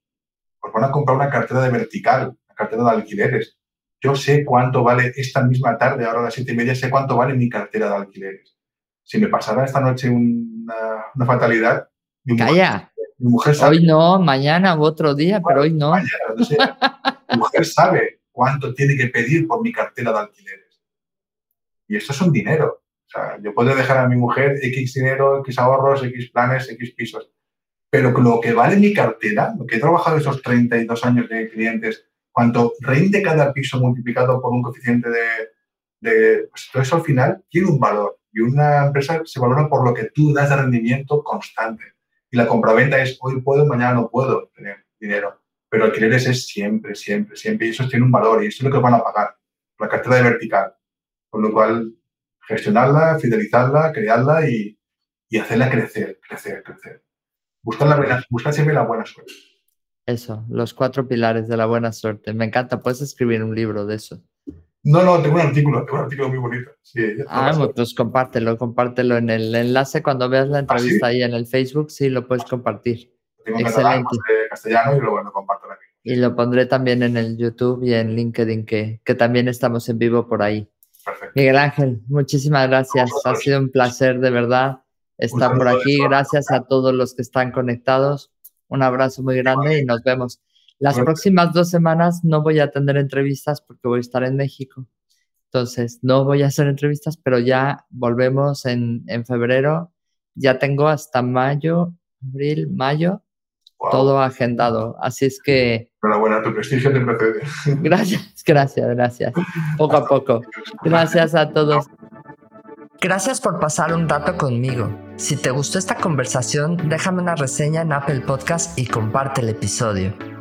Speaker 1: Os van a comprar una cartera de vertical, una cartera de alquileres. Yo sé cuánto vale esta misma tarde, ahora a las siete y media, sé cuánto vale mi cartera de alquileres. Si me pasara esta noche una, una fatalidad...
Speaker 2: Calla. Mi mujer sabe. Hoy no, mañana u otro día, pero hoy no.
Speaker 1: Mi mujer sabe cuánto tiene que pedir por mi cartera de alquileres. Y esto es un dinero. O sea, yo puedo dejar a mi mujer X dinero, X ahorros, X planes, X pisos. Pero lo que vale mi cartera, lo que he trabajado esos 32 años de clientes, cuánto rinde cada piso multiplicado por un coeficiente de, de pues todo eso al final tiene un valor. Y una empresa se valora por lo que tú das de rendimiento constante. Y la compraventa es hoy puedo, mañana no puedo tener dinero. Pero alquileres es siempre, siempre, siempre. Y eso tiene un valor y eso es lo que van a pagar. La cartera de vertical. Con lo cual, gestionarla, fidelizarla, crearla y, y hacerla crecer, crecer, crecer. Buscar, la buscar siempre la buena suerte.
Speaker 2: Eso, los cuatro pilares de la buena suerte. Me encanta. Puedes escribir un libro de eso.
Speaker 1: No, no, tengo un artículo, tengo un artículo muy bonito. Sí,
Speaker 2: ah, pues compártelo, compártelo en el enlace cuando veas la ¿Ah, entrevista ahí en el Facebook, sí, lo puedes compartir.
Speaker 1: Tengo Excelente. En castellano y luego lo comparto aquí.
Speaker 2: Y lo pondré también en el YouTube y en LinkedIn, que, que también estamos en vivo por ahí. Perfecto. Miguel Ángel, muchísimas gracias. Ha sido un placer de verdad estar por aquí. Gracias a todos los que están conectados. Un abrazo muy grande y nos vemos. Las próximas dos semanas no voy a tener entrevistas porque voy a estar en México. Entonces, no voy a hacer entrevistas, pero ya volvemos en, en febrero. Ya tengo hasta mayo, abril, mayo, todo agendado. Así es que...
Speaker 1: Enhorabuena, tu prestigio te precede.
Speaker 2: Gracias, gracias, gracias. Poco a poco. Gracias a todos. Gracias por pasar un rato conmigo. Si te gustó esta conversación, déjame una reseña en Apple Podcast y comparte el episodio.